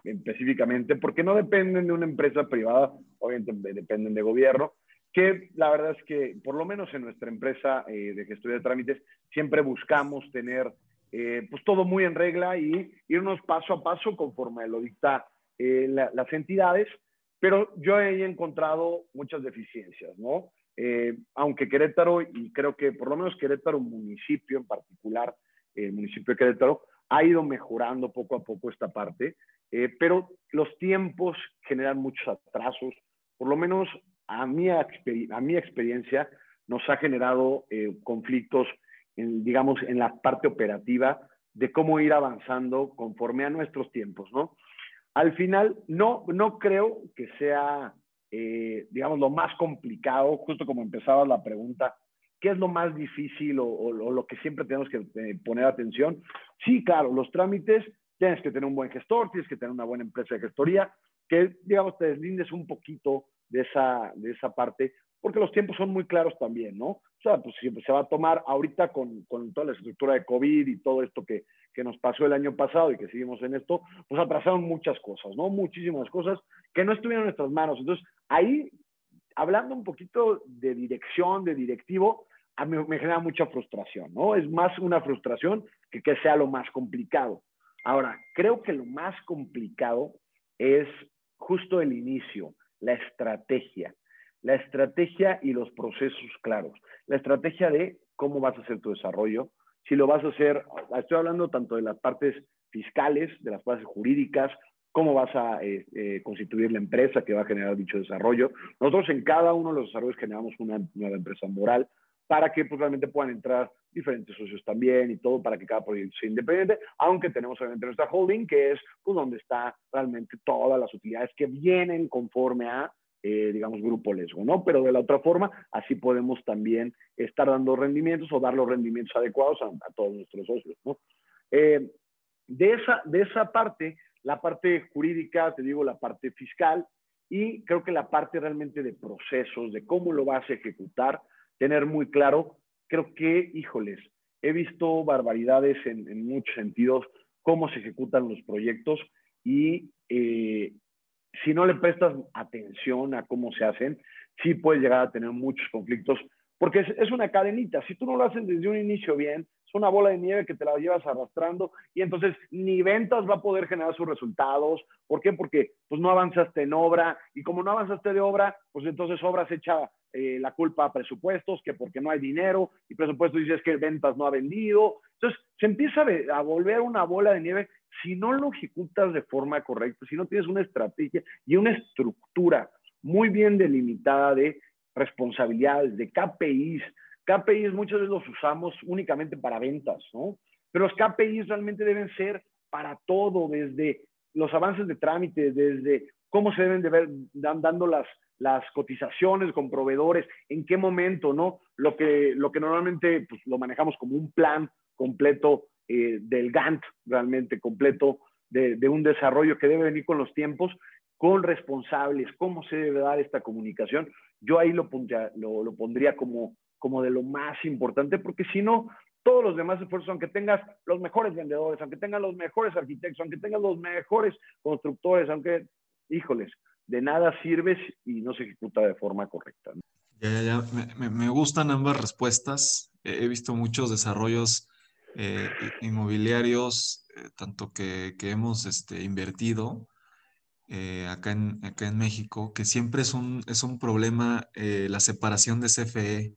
específicamente, porque no dependen de una empresa privada, obviamente dependen de gobierno, que la verdad es que, por lo menos en nuestra empresa eh, de gestión de trámites, siempre buscamos tener eh, pues todo muy en regla y irnos paso a paso conforme lo dicta eh, la, las entidades, pero yo he encontrado muchas deficiencias, ¿no? Eh, aunque Querétaro, y creo que por lo menos Querétaro municipio en particular, el municipio de Querétaro, ha ido mejorando poco a poco esta parte, eh, pero los tiempos generan muchos atrasos, por lo menos a mi, a mi experiencia nos ha generado eh, conflictos, en, digamos, en la parte operativa de cómo ir avanzando conforme a nuestros tiempos, ¿no? Al final, no, no creo que sea, eh, digamos, lo más complicado, justo como empezaba la pregunta, ¿qué es lo más difícil o, o, o lo que siempre tenemos que eh, poner atención? Sí, claro, los trámites, tienes que tener un buen gestor, tienes que tener una buena empresa de gestoría, que, digamos, te deslindes un poquito de esa, de esa parte, porque los tiempos son muy claros también, ¿no? O sea, pues se va a tomar ahorita con, con toda la estructura de COVID y todo esto que, que, nos pasó el año pasado y que seguimos en esto, pues atrasaron muchas cosas, ¿no? Muchísimas cosas que no estuvieron en nuestras manos. Entonces, ahí, hablando un poquito de dirección, de directivo, a mí me genera mucha frustración, ¿no? Es más una frustración que que sea lo más complicado. Ahora, creo que lo más complicado es justo el inicio, la estrategia. La estrategia y los procesos claros. La estrategia de cómo vas a hacer tu desarrollo, si lo vas a hacer, estoy hablando tanto de las partes fiscales, de las partes jurídicas, cómo vas a eh, eh, constituir la empresa que va a generar dicho desarrollo. Nosotros en cada uno de los desarrollos generamos una nueva empresa moral para que pues, realmente puedan entrar diferentes socios también y todo para que cada proyecto sea independiente, aunque tenemos obviamente nuestra holding, que es pues, donde está realmente todas las utilidades que vienen conforme a, eh, digamos, Grupo Lesgo, ¿no? Pero de la otra forma, así podemos también estar dando rendimientos o dar los rendimientos adecuados a, todos nuestros socios, ¿no? Eh, de, esa, de esa parte, la parte jurídica, te digo, la parte fiscal, y creo que la parte realmente de procesos, de cómo lo vas a ejecutar, tener muy claro creo que, híjoles, he visto barbaridades en, muchos sentidos, cómo se ejecutan los proyectos y eh, si no le prestas atención a cómo se hacen, sí puedes llegar a tener muchos conflictos, porque es, una cadenita. Si tú no lo haces desde un inicio bien, es una bola de nieve que te la llevas arrastrando y entonces ni ventas va a poder generar sus resultados. ¿Por qué? Porque pues no avanzaste en obra y como no avanzaste de obra, pues entonces obra se eh, la culpa a presupuestos, que porque no hay dinero, y presupuestos dices que ventas no ha vendido. Entonces, se empieza a, volver una bola de nieve si no lo ejecutas de forma correcta, si no tienes una estrategia y una estructura muy bien delimitada de responsabilidades, de KPIs. KPIs muchas veces los usamos únicamente para ventas, ¿no? Pero los KPIs realmente deben ser para todo, desde los avances de trámite, desde cómo se deben de ver dando las, las cotizaciones con proveedores, en qué momento, ¿no? Lo que, lo que normalmente pues, lo manejamos como un plan completo eh, del Gantt, realmente completo de, de, un desarrollo que debe venir con los tiempos, con responsables, cómo se debe dar esta comunicación. Yo ahí lo pondría, lo, lo pondría como, como de lo más importante, porque si no, todos los demás esfuerzos, aunque tengas los mejores vendedores, aunque tengas los mejores arquitectos, aunque tengas los mejores constructores, aunque, híjoles, de nada sirves y no se ejecuta de forma correcta. Ya, ya, ya. Me, gustan ambas respuestas. He visto muchos desarrollos eh, inmobiliarios, eh, tanto que, hemos este, invertido eh, acá, en, acá en México, que siempre es un, es un problema la separación de CFE,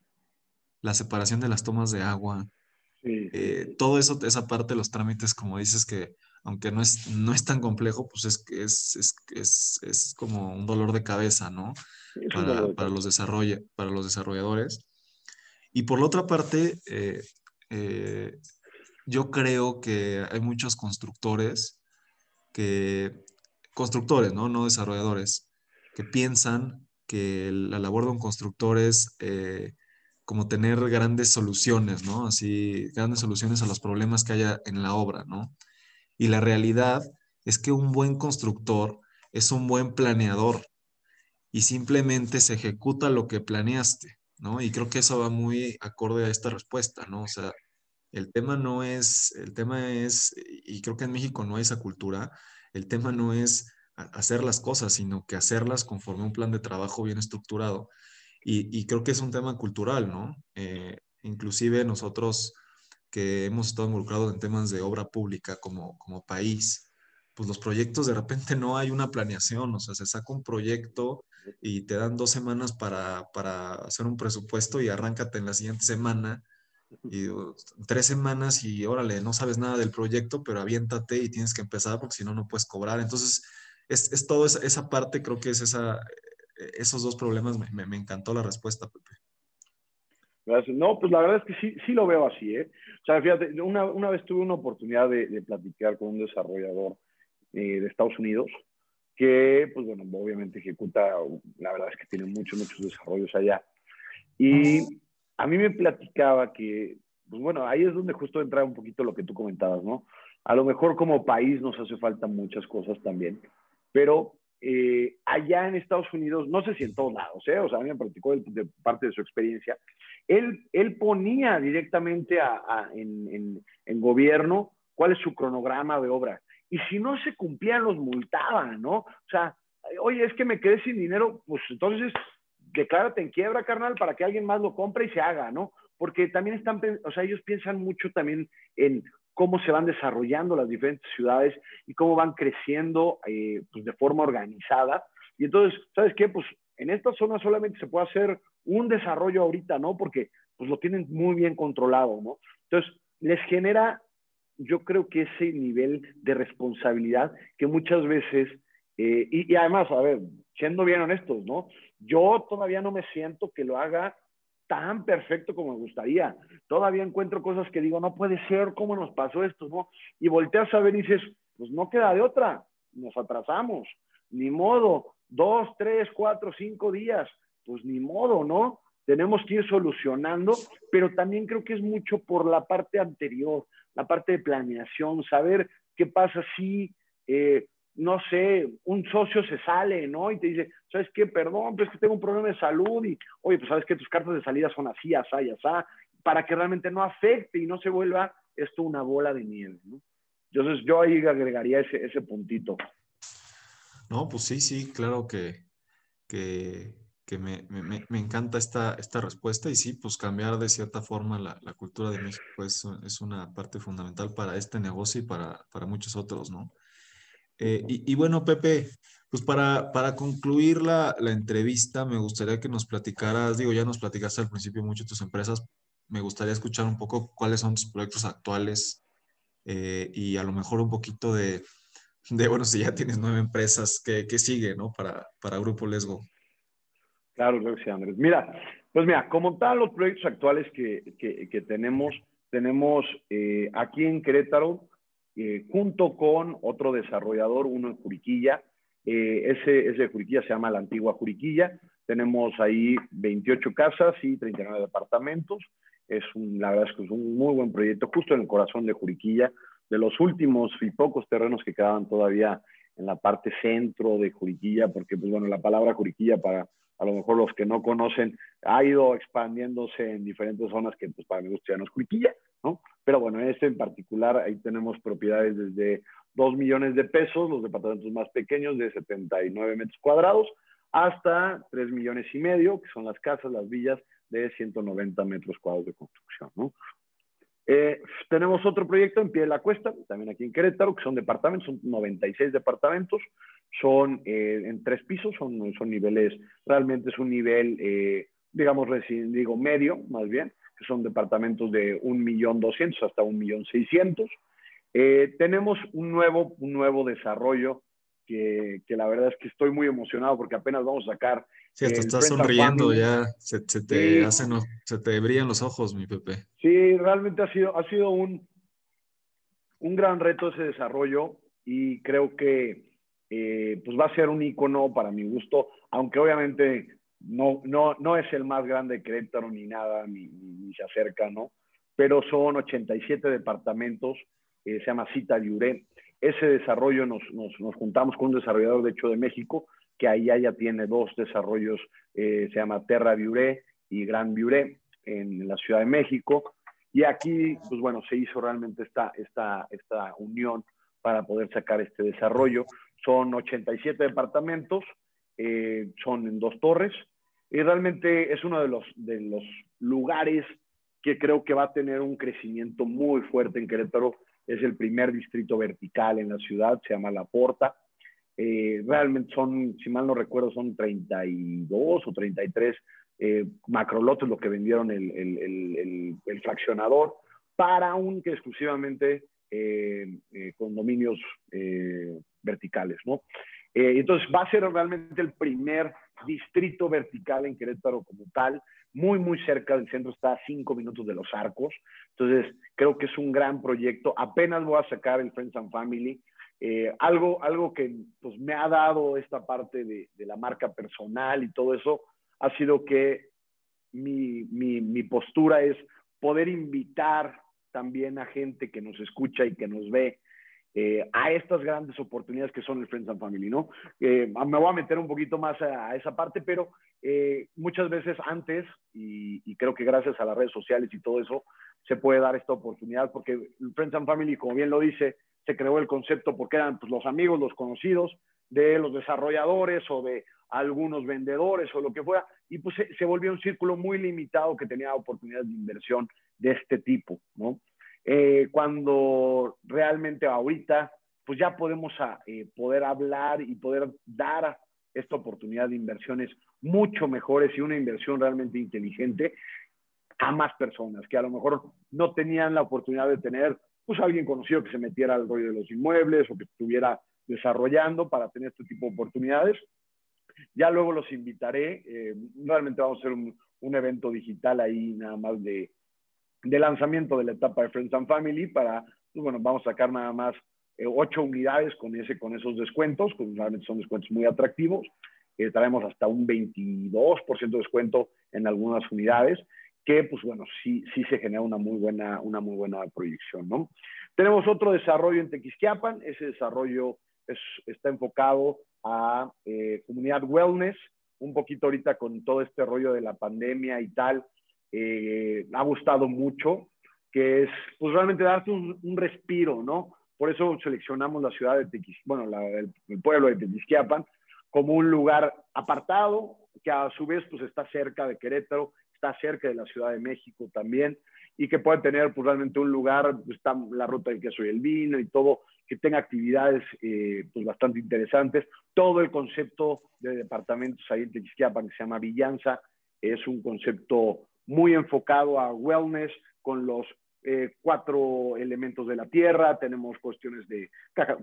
la separación de las tomas de agua. todo eso, esa parte de los trámites, como dices, que aunque no es, no es tan complejo, pues es, es, es, es como un dolor de cabeza, ¿no? Para, para, los para los desarrolladores. Y por la otra parte, eh, eh, yo creo que hay muchos constructores que, constructores, ¿no? No desarrolladores, que piensan que la labor de un constructor es eh, como tener grandes soluciones, ¿no? Así, grandes soluciones a los problemas que haya en la obra, ¿no? Y la realidad es que un buen constructor es un buen planeador y simplemente se ejecuta lo que planeaste, ¿no? Y creo que eso va muy acorde a esta respuesta, ¿no? O sea, el tema no es, el tema es, y creo que en México no hay esa cultura, el tema no es hacer las cosas, sino que hacerlas conforme a un plan de trabajo bien estructurado. Y, creo que es un tema cultural, ¿no? Eh, inclusive nosotros que hemos estado involucrados en temas de obra pública como, como país, pues los proyectos de repente no hay una planeación, o sea, se saca un proyecto y te dan dos semanas para, para hacer un presupuesto y arráncate en la siguiente semana y tres semanas y órale, no sabes nada del proyecto, pero aviéntate y tienes que empezar porque si no, no puedes cobrar. Entonces, es, es toda esa, parte, creo que es esa, esos dos problemas, me, me encantó la respuesta, Pepe. No, pues la verdad es que sí, sí lo veo así, ¿eh? O sea, fíjate, una, una vez tuve una oportunidad de, platicar con un desarrollador eh, de Estados Unidos que, pues bueno, obviamente ejecuta, la verdad es que tiene muchos, muchos desarrollos allá. Y a mí me platicaba que, pues bueno, ahí es donde justo entra un poquito lo que tú comentabas, ¿no? A lo mejor como país nos hace falta muchas cosas también, pero eh, allá en Estados Unidos, no sé si en todos lados, ¿eh? o sea, a mí me platicó de, parte de su experiencia, él, él ponía directamente a, en, en, gobierno cuál es su cronograma de obra. Y si no se cumplían, los multaban, ¿no? O sea, oye, es que me quedé sin dinero, pues entonces declárate en quiebra, carnal, para que alguien más lo compre y se haga, ¿no? Porque también están, o sea, ellos piensan mucho también en cómo se van desarrollando las diferentes ciudades y cómo van creciendo eh, pues de forma organizada. Y entonces, ¿sabes qué? Pues en esta zona solamente se puede hacer un desarrollo ahorita, ¿no? Porque pues lo tienen muy bien controlado, ¿no? Entonces, les genera, yo creo que ese nivel de responsabilidad que muchas veces, eh, y, y, además, a ver, siendo bien honestos, ¿no? Yo todavía no me siento que lo haga tan perfecto como me gustaría. Todavía encuentro cosas que digo, no puede ser, ¿cómo nos pasó esto? ¿no? Y volteas a ver y dices, pues no queda de otra, nos atrasamos, ni modo, dos, tres, cuatro, cinco días, pues ni modo, ¿no? Tenemos que ir solucionando, pero también creo que es mucho por la parte anterior, la parte de planeación, saber qué pasa si eh, no sé, un socio se sale, ¿no? Y te dice, ¿sabes qué? Perdón, pero es que tengo un problema de salud y, oye, pues sabes que tus cartas de salida son así, así, así, para que realmente no afecte y no se vuelva esto una bola de nieve, ¿no? Entonces yo ahí agregaría ese, ese puntito. No, pues sí, sí, claro que, que, me, me, me, encanta esta, esta respuesta y sí, pues cambiar de cierta forma la, cultura de México es, es, una parte fundamental para este negocio y para, para muchos otros, ¿no? Eh, y, bueno, Pepe, pues para, para concluir la, la, entrevista, me gustaría que nos platicaras, digo, ya nos platicaste al principio mucho tus empresas, me gustaría escuchar un poco cuáles son tus proyectos actuales eh, y a lo mejor un poquito de, de, bueno, si ya tienes nueve empresas, ¿qué, qué sigue, no? Para, para Grupo Lesgo. Claro, creo que sí, Andrés. Mira, pues mira, como tal, los proyectos actuales que, que, tenemos, tenemos eh, aquí en Querétaro, eh, junto con otro desarrollador, uno en Juriquilla. Eh, ese, ese de Juriquilla se llama la antigua Juriquilla. Tenemos ahí 28 casas y 39 departamentos. Es un, la verdad es que es un muy buen proyecto, justo en el corazón de Juriquilla, de los últimos y pocos terrenos que quedaban todavía en la parte centro de Juriquilla, porque, pues bueno, la palabra Juriquilla para a lo mejor los que no conocen, ha ido expandiéndose en diferentes zonas que pues para mi gusto ya no es Juriquilla, ¿no? Pero bueno, este en particular, ahí tenemos propiedades desde 2 millones de pesos, los departamentos más pequeños de 79 metros cuadrados, hasta 3 millones y medio, que son las casas, las villas de 190 metros cuadrados de construcción, ¿no? Eh, tenemos otro proyecto en pie de la cuesta, también aquí en Querétaro, que son departamentos, son 96 departamentos, son eh, en tres pisos, son, son niveles, realmente es un nivel, eh, digamos, digo, medio, más bien, que son departamentos de 1.200.000 hasta 1.600.000. Eh, tenemos un nuevo, un nuevo desarrollo que, que, la verdad es que estoy muy emocionado porque apenas vamos a sacar. Sí, te estás sonriendo ya, se, se te hacen, se te brillan los ojos, mi Pepe. Sí, realmente ha sido, ha sido un, un gran reto ese desarrollo y creo que eh, pues va a ser un icono para mi gusto, aunque obviamente no, no, no es el más grande de Querétaro ni nada, ni, ni, se acerca, ¿no? Pero son 87 departamentos, eh, se llama Cita Diuré. Ese desarrollo nos, nos, nos, juntamos con un desarrollador, de hecho, de México, que ahí ya tiene dos desarrollos, eh, se llama Terra Viuré y Gran Viuré, en la Ciudad de México. Y aquí, pues bueno, se hizo realmente esta, esta, esta unión para poder sacar este desarrollo. Son 87 departamentos, eh, son en dos torres, y realmente es uno de los, de los lugares que creo que va a tener un crecimiento muy fuerte en Querétaro. Es el primer distrito vertical en la ciudad, se llama La Porta. Eh, realmente son, si mal no recuerdo, son 32 o 33 eh, macrolotes lo que vendieron el, el, el, fraccionador para que exclusivamente eh, eh, condominios eh, verticales, ¿no? Entonces va a ser realmente el primer distrito vertical en Querétaro como tal, muy, muy cerca del centro, está a cinco minutos de los arcos. Entonces, creo que es un gran proyecto. Apenas voy a sacar el Friends and Family. Eh, algo, algo que pues, me ha dado esta parte de, de, la marca personal y todo eso ha sido que mi, mi, mi postura es poder invitar también a gente que nos escucha y que nos ve eh, a estas grandes oportunidades que son el Friends and Family, ¿no? Eh, me voy a meter un poquito más a, esa parte, pero eh, muchas veces antes, y, y, creo que gracias a las redes sociales y todo eso, se puede dar esta oportunidad, porque el Friends and Family, como bien lo dice, se creó el concepto porque eran pues, los amigos, los conocidos de los desarrolladores o de algunos vendedores o lo que fuera, y pues se, se volvió un círculo muy limitado que tenía oportunidades de inversión de este tipo, ¿no? Eh, cuando realmente ahorita, pues ya podemos a, eh, poder hablar y poder dar esta oportunidad de inversiones mucho mejores y una inversión realmente inteligente a más personas que a lo mejor no tenían la oportunidad de tener pues alguien conocido que se metiera al rollo de los inmuebles o que estuviera desarrollando para tener este tipo de oportunidades. Ya luego los invitaré. Eh, realmente vamos a hacer un, un, evento digital ahí nada más de, de, lanzamiento de la etapa de Friends and Family para, pues bueno, vamos a sacar nada más eh, ocho unidades con, ese, con esos descuentos, que realmente son descuentos muy atractivos. Eh, traemos hasta un 22% de descuento en algunas unidades, que pues bueno, sí, sí se genera una muy buena, una muy buena proyección, ¿no? Tenemos otro desarrollo en Tequisquiapan, ese desarrollo es, está enfocado a eh, comunidad wellness, un poquito ahorita con todo este rollo de la pandemia y tal, eh, ha gustado mucho, que es pues realmente darte un, un respiro, ¿no? Por eso seleccionamos la ciudad de Tequis, bueno, la, el, el, pueblo de Tequisquiapan como un lugar apartado, que a su vez pues está cerca de Querétaro, está cerca de la Ciudad de México también, y que puede tener pues realmente un lugar, pues, está la ruta del queso y el vino y todo, que tenga actividades eh, pues bastante interesantes. Todo el concepto de departamentos ahí en Tequisquiapan que se llama Villanza es un concepto muy enfocado a wellness con los eh, cuatro elementos de la tierra, tenemos cuestiones de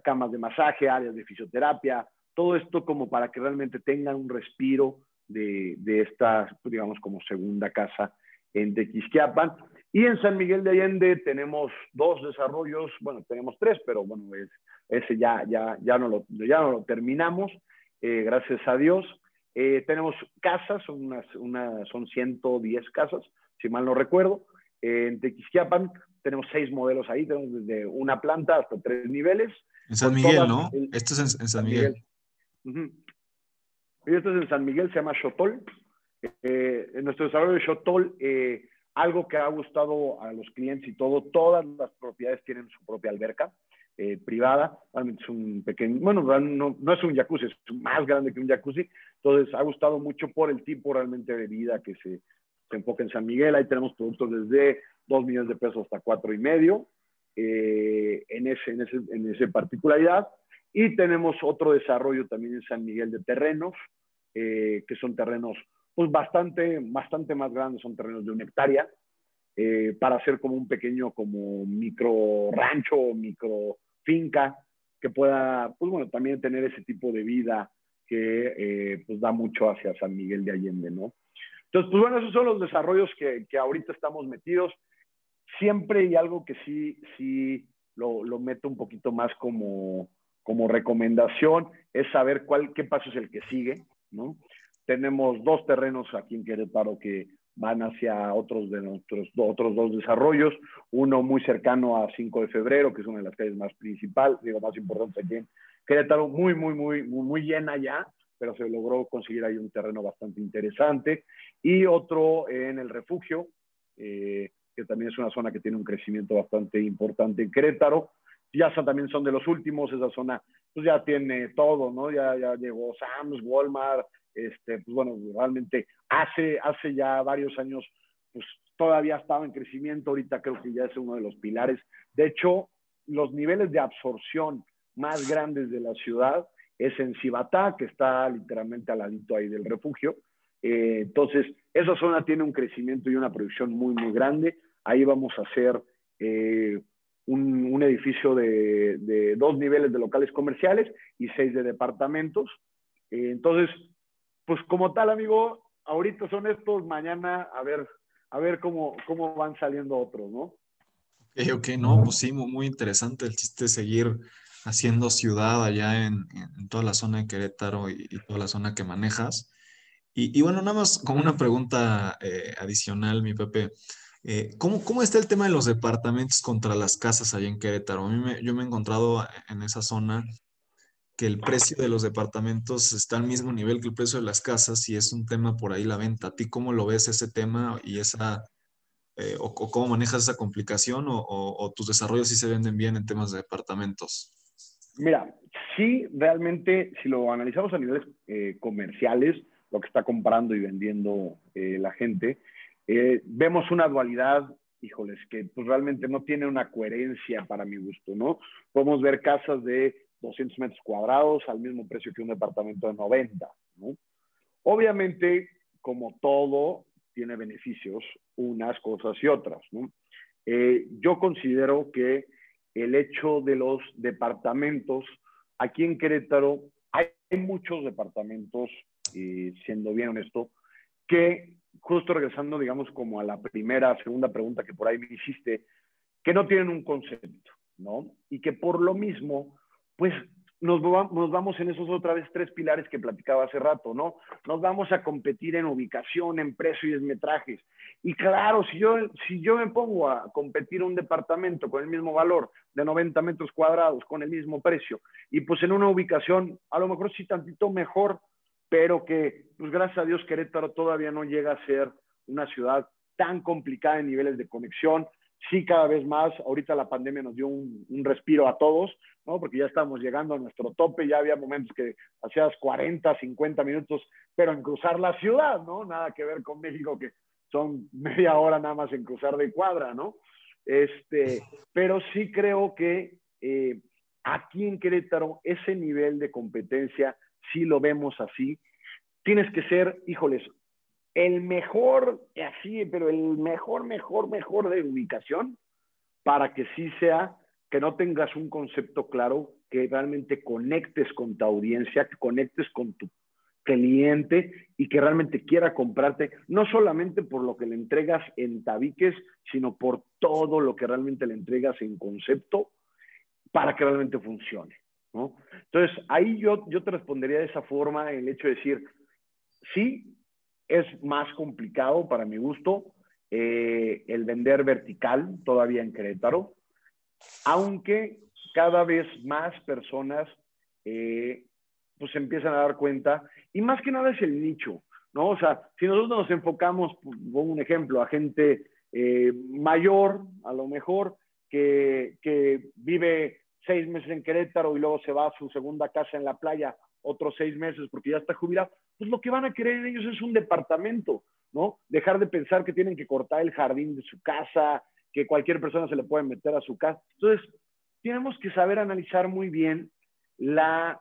camas de masaje, áreas de fisioterapia, todo esto como para que realmente tengan un respiro de, de esta, digamos, como segunda casa en Tequisquiapan. Y en San Miguel de Allende tenemos dos desarrollos, bueno, tenemos tres, pero bueno, es, ese ya, ya, ya, no lo, ya no lo terminamos, eh, gracias a Dios. Eh, tenemos casas, son, unas, una, son 110 casas, si mal no recuerdo. Eh, en Tequisquiapan tenemos seis modelos ahí, tenemos desde una planta hasta tres niveles. En San Miguel, ¿no? El, esto es en, en San Miguel. Miguel. Uh -huh. Y esto es en San Miguel, se llama Xotol. en nuestro desarrollo de Xotol, algo que ha gustado a los clientes y todo, todas las propiedades tienen su propia alberca eh, privada, realmente es un pequeño, bueno, no, no, es un jacuzzi, es más grande que un jacuzzi, entonces ha gustado mucho por el tipo realmente de vida que se, se enfoca en San Miguel, ahí tenemos productos desde 2 millones de pesos hasta cuatro y medio, eh, en, ese, en, ese, en esa particularidad, y tenemos otro desarrollo también en San Miguel de terrenos, eh, que son terrenos pues bastante, bastante más grandes, son terrenos de una hectárea, eh, para hacer como un pequeño, como micro rancho micro finca, que pueda, pues bueno, también tener ese tipo de vida que eh, pues da mucho hacia San Miguel de Allende, ¿no? Entonces, pues bueno, esos son los desarrollos que, que ahorita estamos metidos. Siempre hay algo que sí, sí lo, lo meto un poquito más como, como recomendación, es saber cuál, qué paso es el que sigue, ¿no? Tenemos dos terrenos aquí en Querétaro que van hacia otros de nuestros otros dos desarrollos, uno muy cercano a 5 de febrero, que es una de las calles más principales, digo, más importantes aquí en Querétaro, muy, muy, muy, muy, llena ya, pero se logró conseguir ahí un terreno bastante interesante, y otro en el refugio, eh, que también es una zona que tiene un crecimiento bastante importante en Querétaro, ya también son de los últimos, esa zona pues ya tiene todo, ¿no? Ya, ya llegó Sam's, Walmart, este, pues bueno, realmente hace, hace ya varios años, pues todavía estaba en crecimiento, ahorita creo que ya es uno de los pilares. De hecho, los niveles de absorción más grandes de la ciudad es en Cibatá, que está literalmente al ladito ahí del refugio. Eh, entonces, esa zona tiene un crecimiento y una producción muy, muy grande. Ahí vamos a hacer eh, un, un, edificio de, de, dos niveles de locales comerciales y seis de departamentos. Eh, entonces, pues como tal, amigo, ahorita son estos, mañana a ver, a ver cómo, cómo van saliendo otros, ¿no? Ok, ok, no, pues sí, muy interesante el chiste seguir haciendo ciudad allá en, en toda la zona de Querétaro y, y, toda la zona que manejas. Y, y bueno, nada más como una pregunta eh, adicional, mi Pepe. Eh, ¿cómo, ¿cómo, está el tema de los departamentos contra las casas allá en Querétaro? A mí me, yo me he encontrado en esa zona que el precio de los departamentos está al mismo nivel que el precio de las casas y es un tema por ahí la venta. ¿A ti cómo lo ves ese tema y esa, eh, o, o, cómo manejas esa complicación o, o, o, tus desarrollos sí se venden bien en temas de departamentos? Mira, sí, realmente, si lo analizamos a niveles eh, comerciales, lo que está comprando y vendiendo eh, la gente, eh, vemos una dualidad híjoles, que pues realmente no tiene una coherencia para mi gusto, ¿no? Podemos ver casas de 200 metros cuadrados al mismo precio que un departamento de 90. ¿no? Obviamente, como todo, tiene beneficios unas cosas y otras. ¿no? Yo considero que el hecho de los departamentos, aquí en Querétaro hay muchos departamentos, siendo bien honesto, que justo regresando, digamos, como a la primera, segunda pregunta que por ahí me hiciste, que no tienen un concepto, ¿no? Y que por lo mismo, pues nos, nos, vamos en esos otra vez tres pilares que platicaba hace rato, ¿no? Nos vamos a competir en ubicación, en precio y en metrajes. Y claro, si yo, si yo me pongo a competir un departamento con el mismo valor de 90 metros cuadrados, con el mismo precio, y pues en una ubicación, a lo mejor sí tantito mejor, pero que, pues gracias a Dios, Querétaro todavía no llega a ser una ciudad tan complicada en niveles de conexión, sí cada vez más. Ahorita la pandemia nos dio un, respiro a todos, ¿no? Porque ya estamos llegando a nuestro tope, ya había momentos que hacías 40, 50 minutos, pero en cruzar la ciudad, ¿no? Nada que ver con México, que son [LAUGHS] media hora nada más en cruzar de cuadra, ¿no? Este, pero sí creo que eh, aquí en Querétaro ese nivel de competencia sí lo vemos así. Tienes que ser, híjoles, el mejor, así, pero el mejor, mejor, mejor de ubicación para que sí sea que no tengas un concepto claro, que realmente conectes con tu audiencia, que conectes con tu cliente y que realmente quiera comprarte, no solamente por lo que le entregas en tabiques, sino por todo lo que realmente le entregas en concepto para que realmente funcione. ¿no? Entonces, ahí yo, yo te respondería de esa forma, el hecho de decir, sí, es más complicado para mi gusto eh, el vender vertical todavía en Querétaro, aunque cada vez más personas eh, pues empiezan a dar cuenta, y más que nada es el nicho, ¿no? O sea, si nosotros nos enfocamos, pongo un ejemplo, a gente eh, mayor, a lo mejor, que, que vive seis meses en Querétaro y luego se va a su segunda casa en la playa otros seis meses porque ya está jubilado, pues lo que van a querer ellos es un departamento, ¿no? Dejar de pensar que tienen que cortar el jardín de su casa, que cualquier persona se le puede meter a su casa. Entonces, tenemos que saber analizar muy bien la,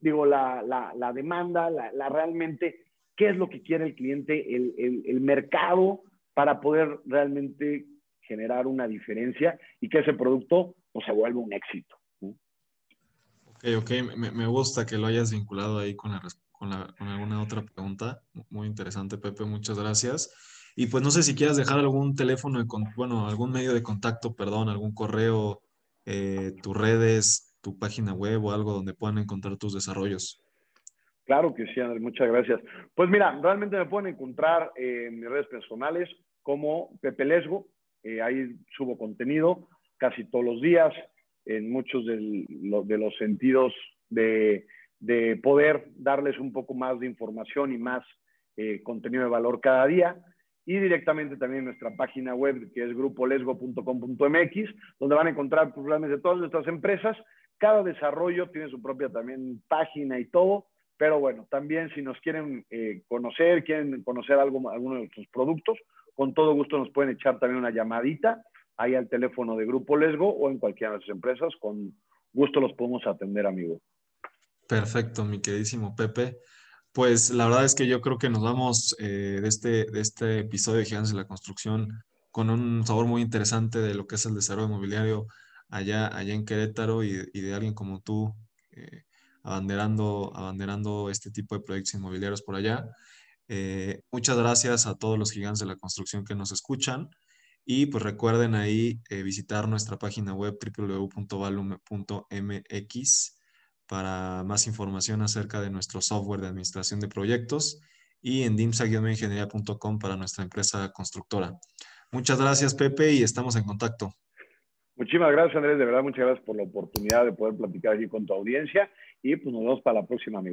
digo, la, la, demanda, la, realmente, qué es lo que quiere el cliente, el, el, el mercado, para poder realmente generar una diferencia y que ese producto pues, se vuelva un éxito. Ok, ok, me, me, gusta que lo hayas vinculado ahí con la, con, alguna otra pregunta. Muy interesante, Pepe, muchas gracias. Y pues no sé si quieras dejar algún teléfono, de, bueno, algún medio de contacto, perdón, algún correo, eh, tus redes, tu página web o algo donde puedan encontrar tus desarrollos. Claro que sí, Andrés, muchas gracias. Pues mira, realmente me pueden encontrar en mis redes personales como Pepe Lesgo. Eh, ahí subo contenido casi todos los días en muchos de los sentidos de de poder darles un poco más de información y más eh, contenido de valor cada día. Y directamente también nuestra página web, que es grupolesgo.com.mx, donde van a encontrar programas de todas nuestras empresas. Cada desarrollo tiene su propia también página y todo. Pero bueno, también si nos quieren eh, conocer, quieren conocer algo, alguno de nuestros productos, con todo gusto nos pueden echar también una llamadita ahí al teléfono de Grupo Lesgo o en cualquiera de nuestras empresas. Con gusto los podemos atender, amigo. Perfecto, mi queridísimo Pepe. Pues la verdad es que yo creo que nos vamos eh, de, este, de este episodio de Gigantes de la Construcción con un sabor muy interesante de lo que es el desarrollo inmobiliario allá, allá en Querétaro y, de alguien como tú eh, abanderando, abanderando este tipo de proyectos inmobiliarios por allá. Eh, muchas gracias a todos los gigantes de la construcción que nos escuchan y pues recuerden ahí visitar nuestra página web www.valume.mx para más información acerca de nuestro software de administración de proyectos y en dimsa-ingeniería.com para nuestra empresa constructora. Muchas gracias, Pepe, y estamos en contacto. Muchísimas gracias, Andrés. De verdad, muchas gracias por la oportunidad de poder platicar aquí con tu audiencia y pues nos vemos para la próxima, amigo.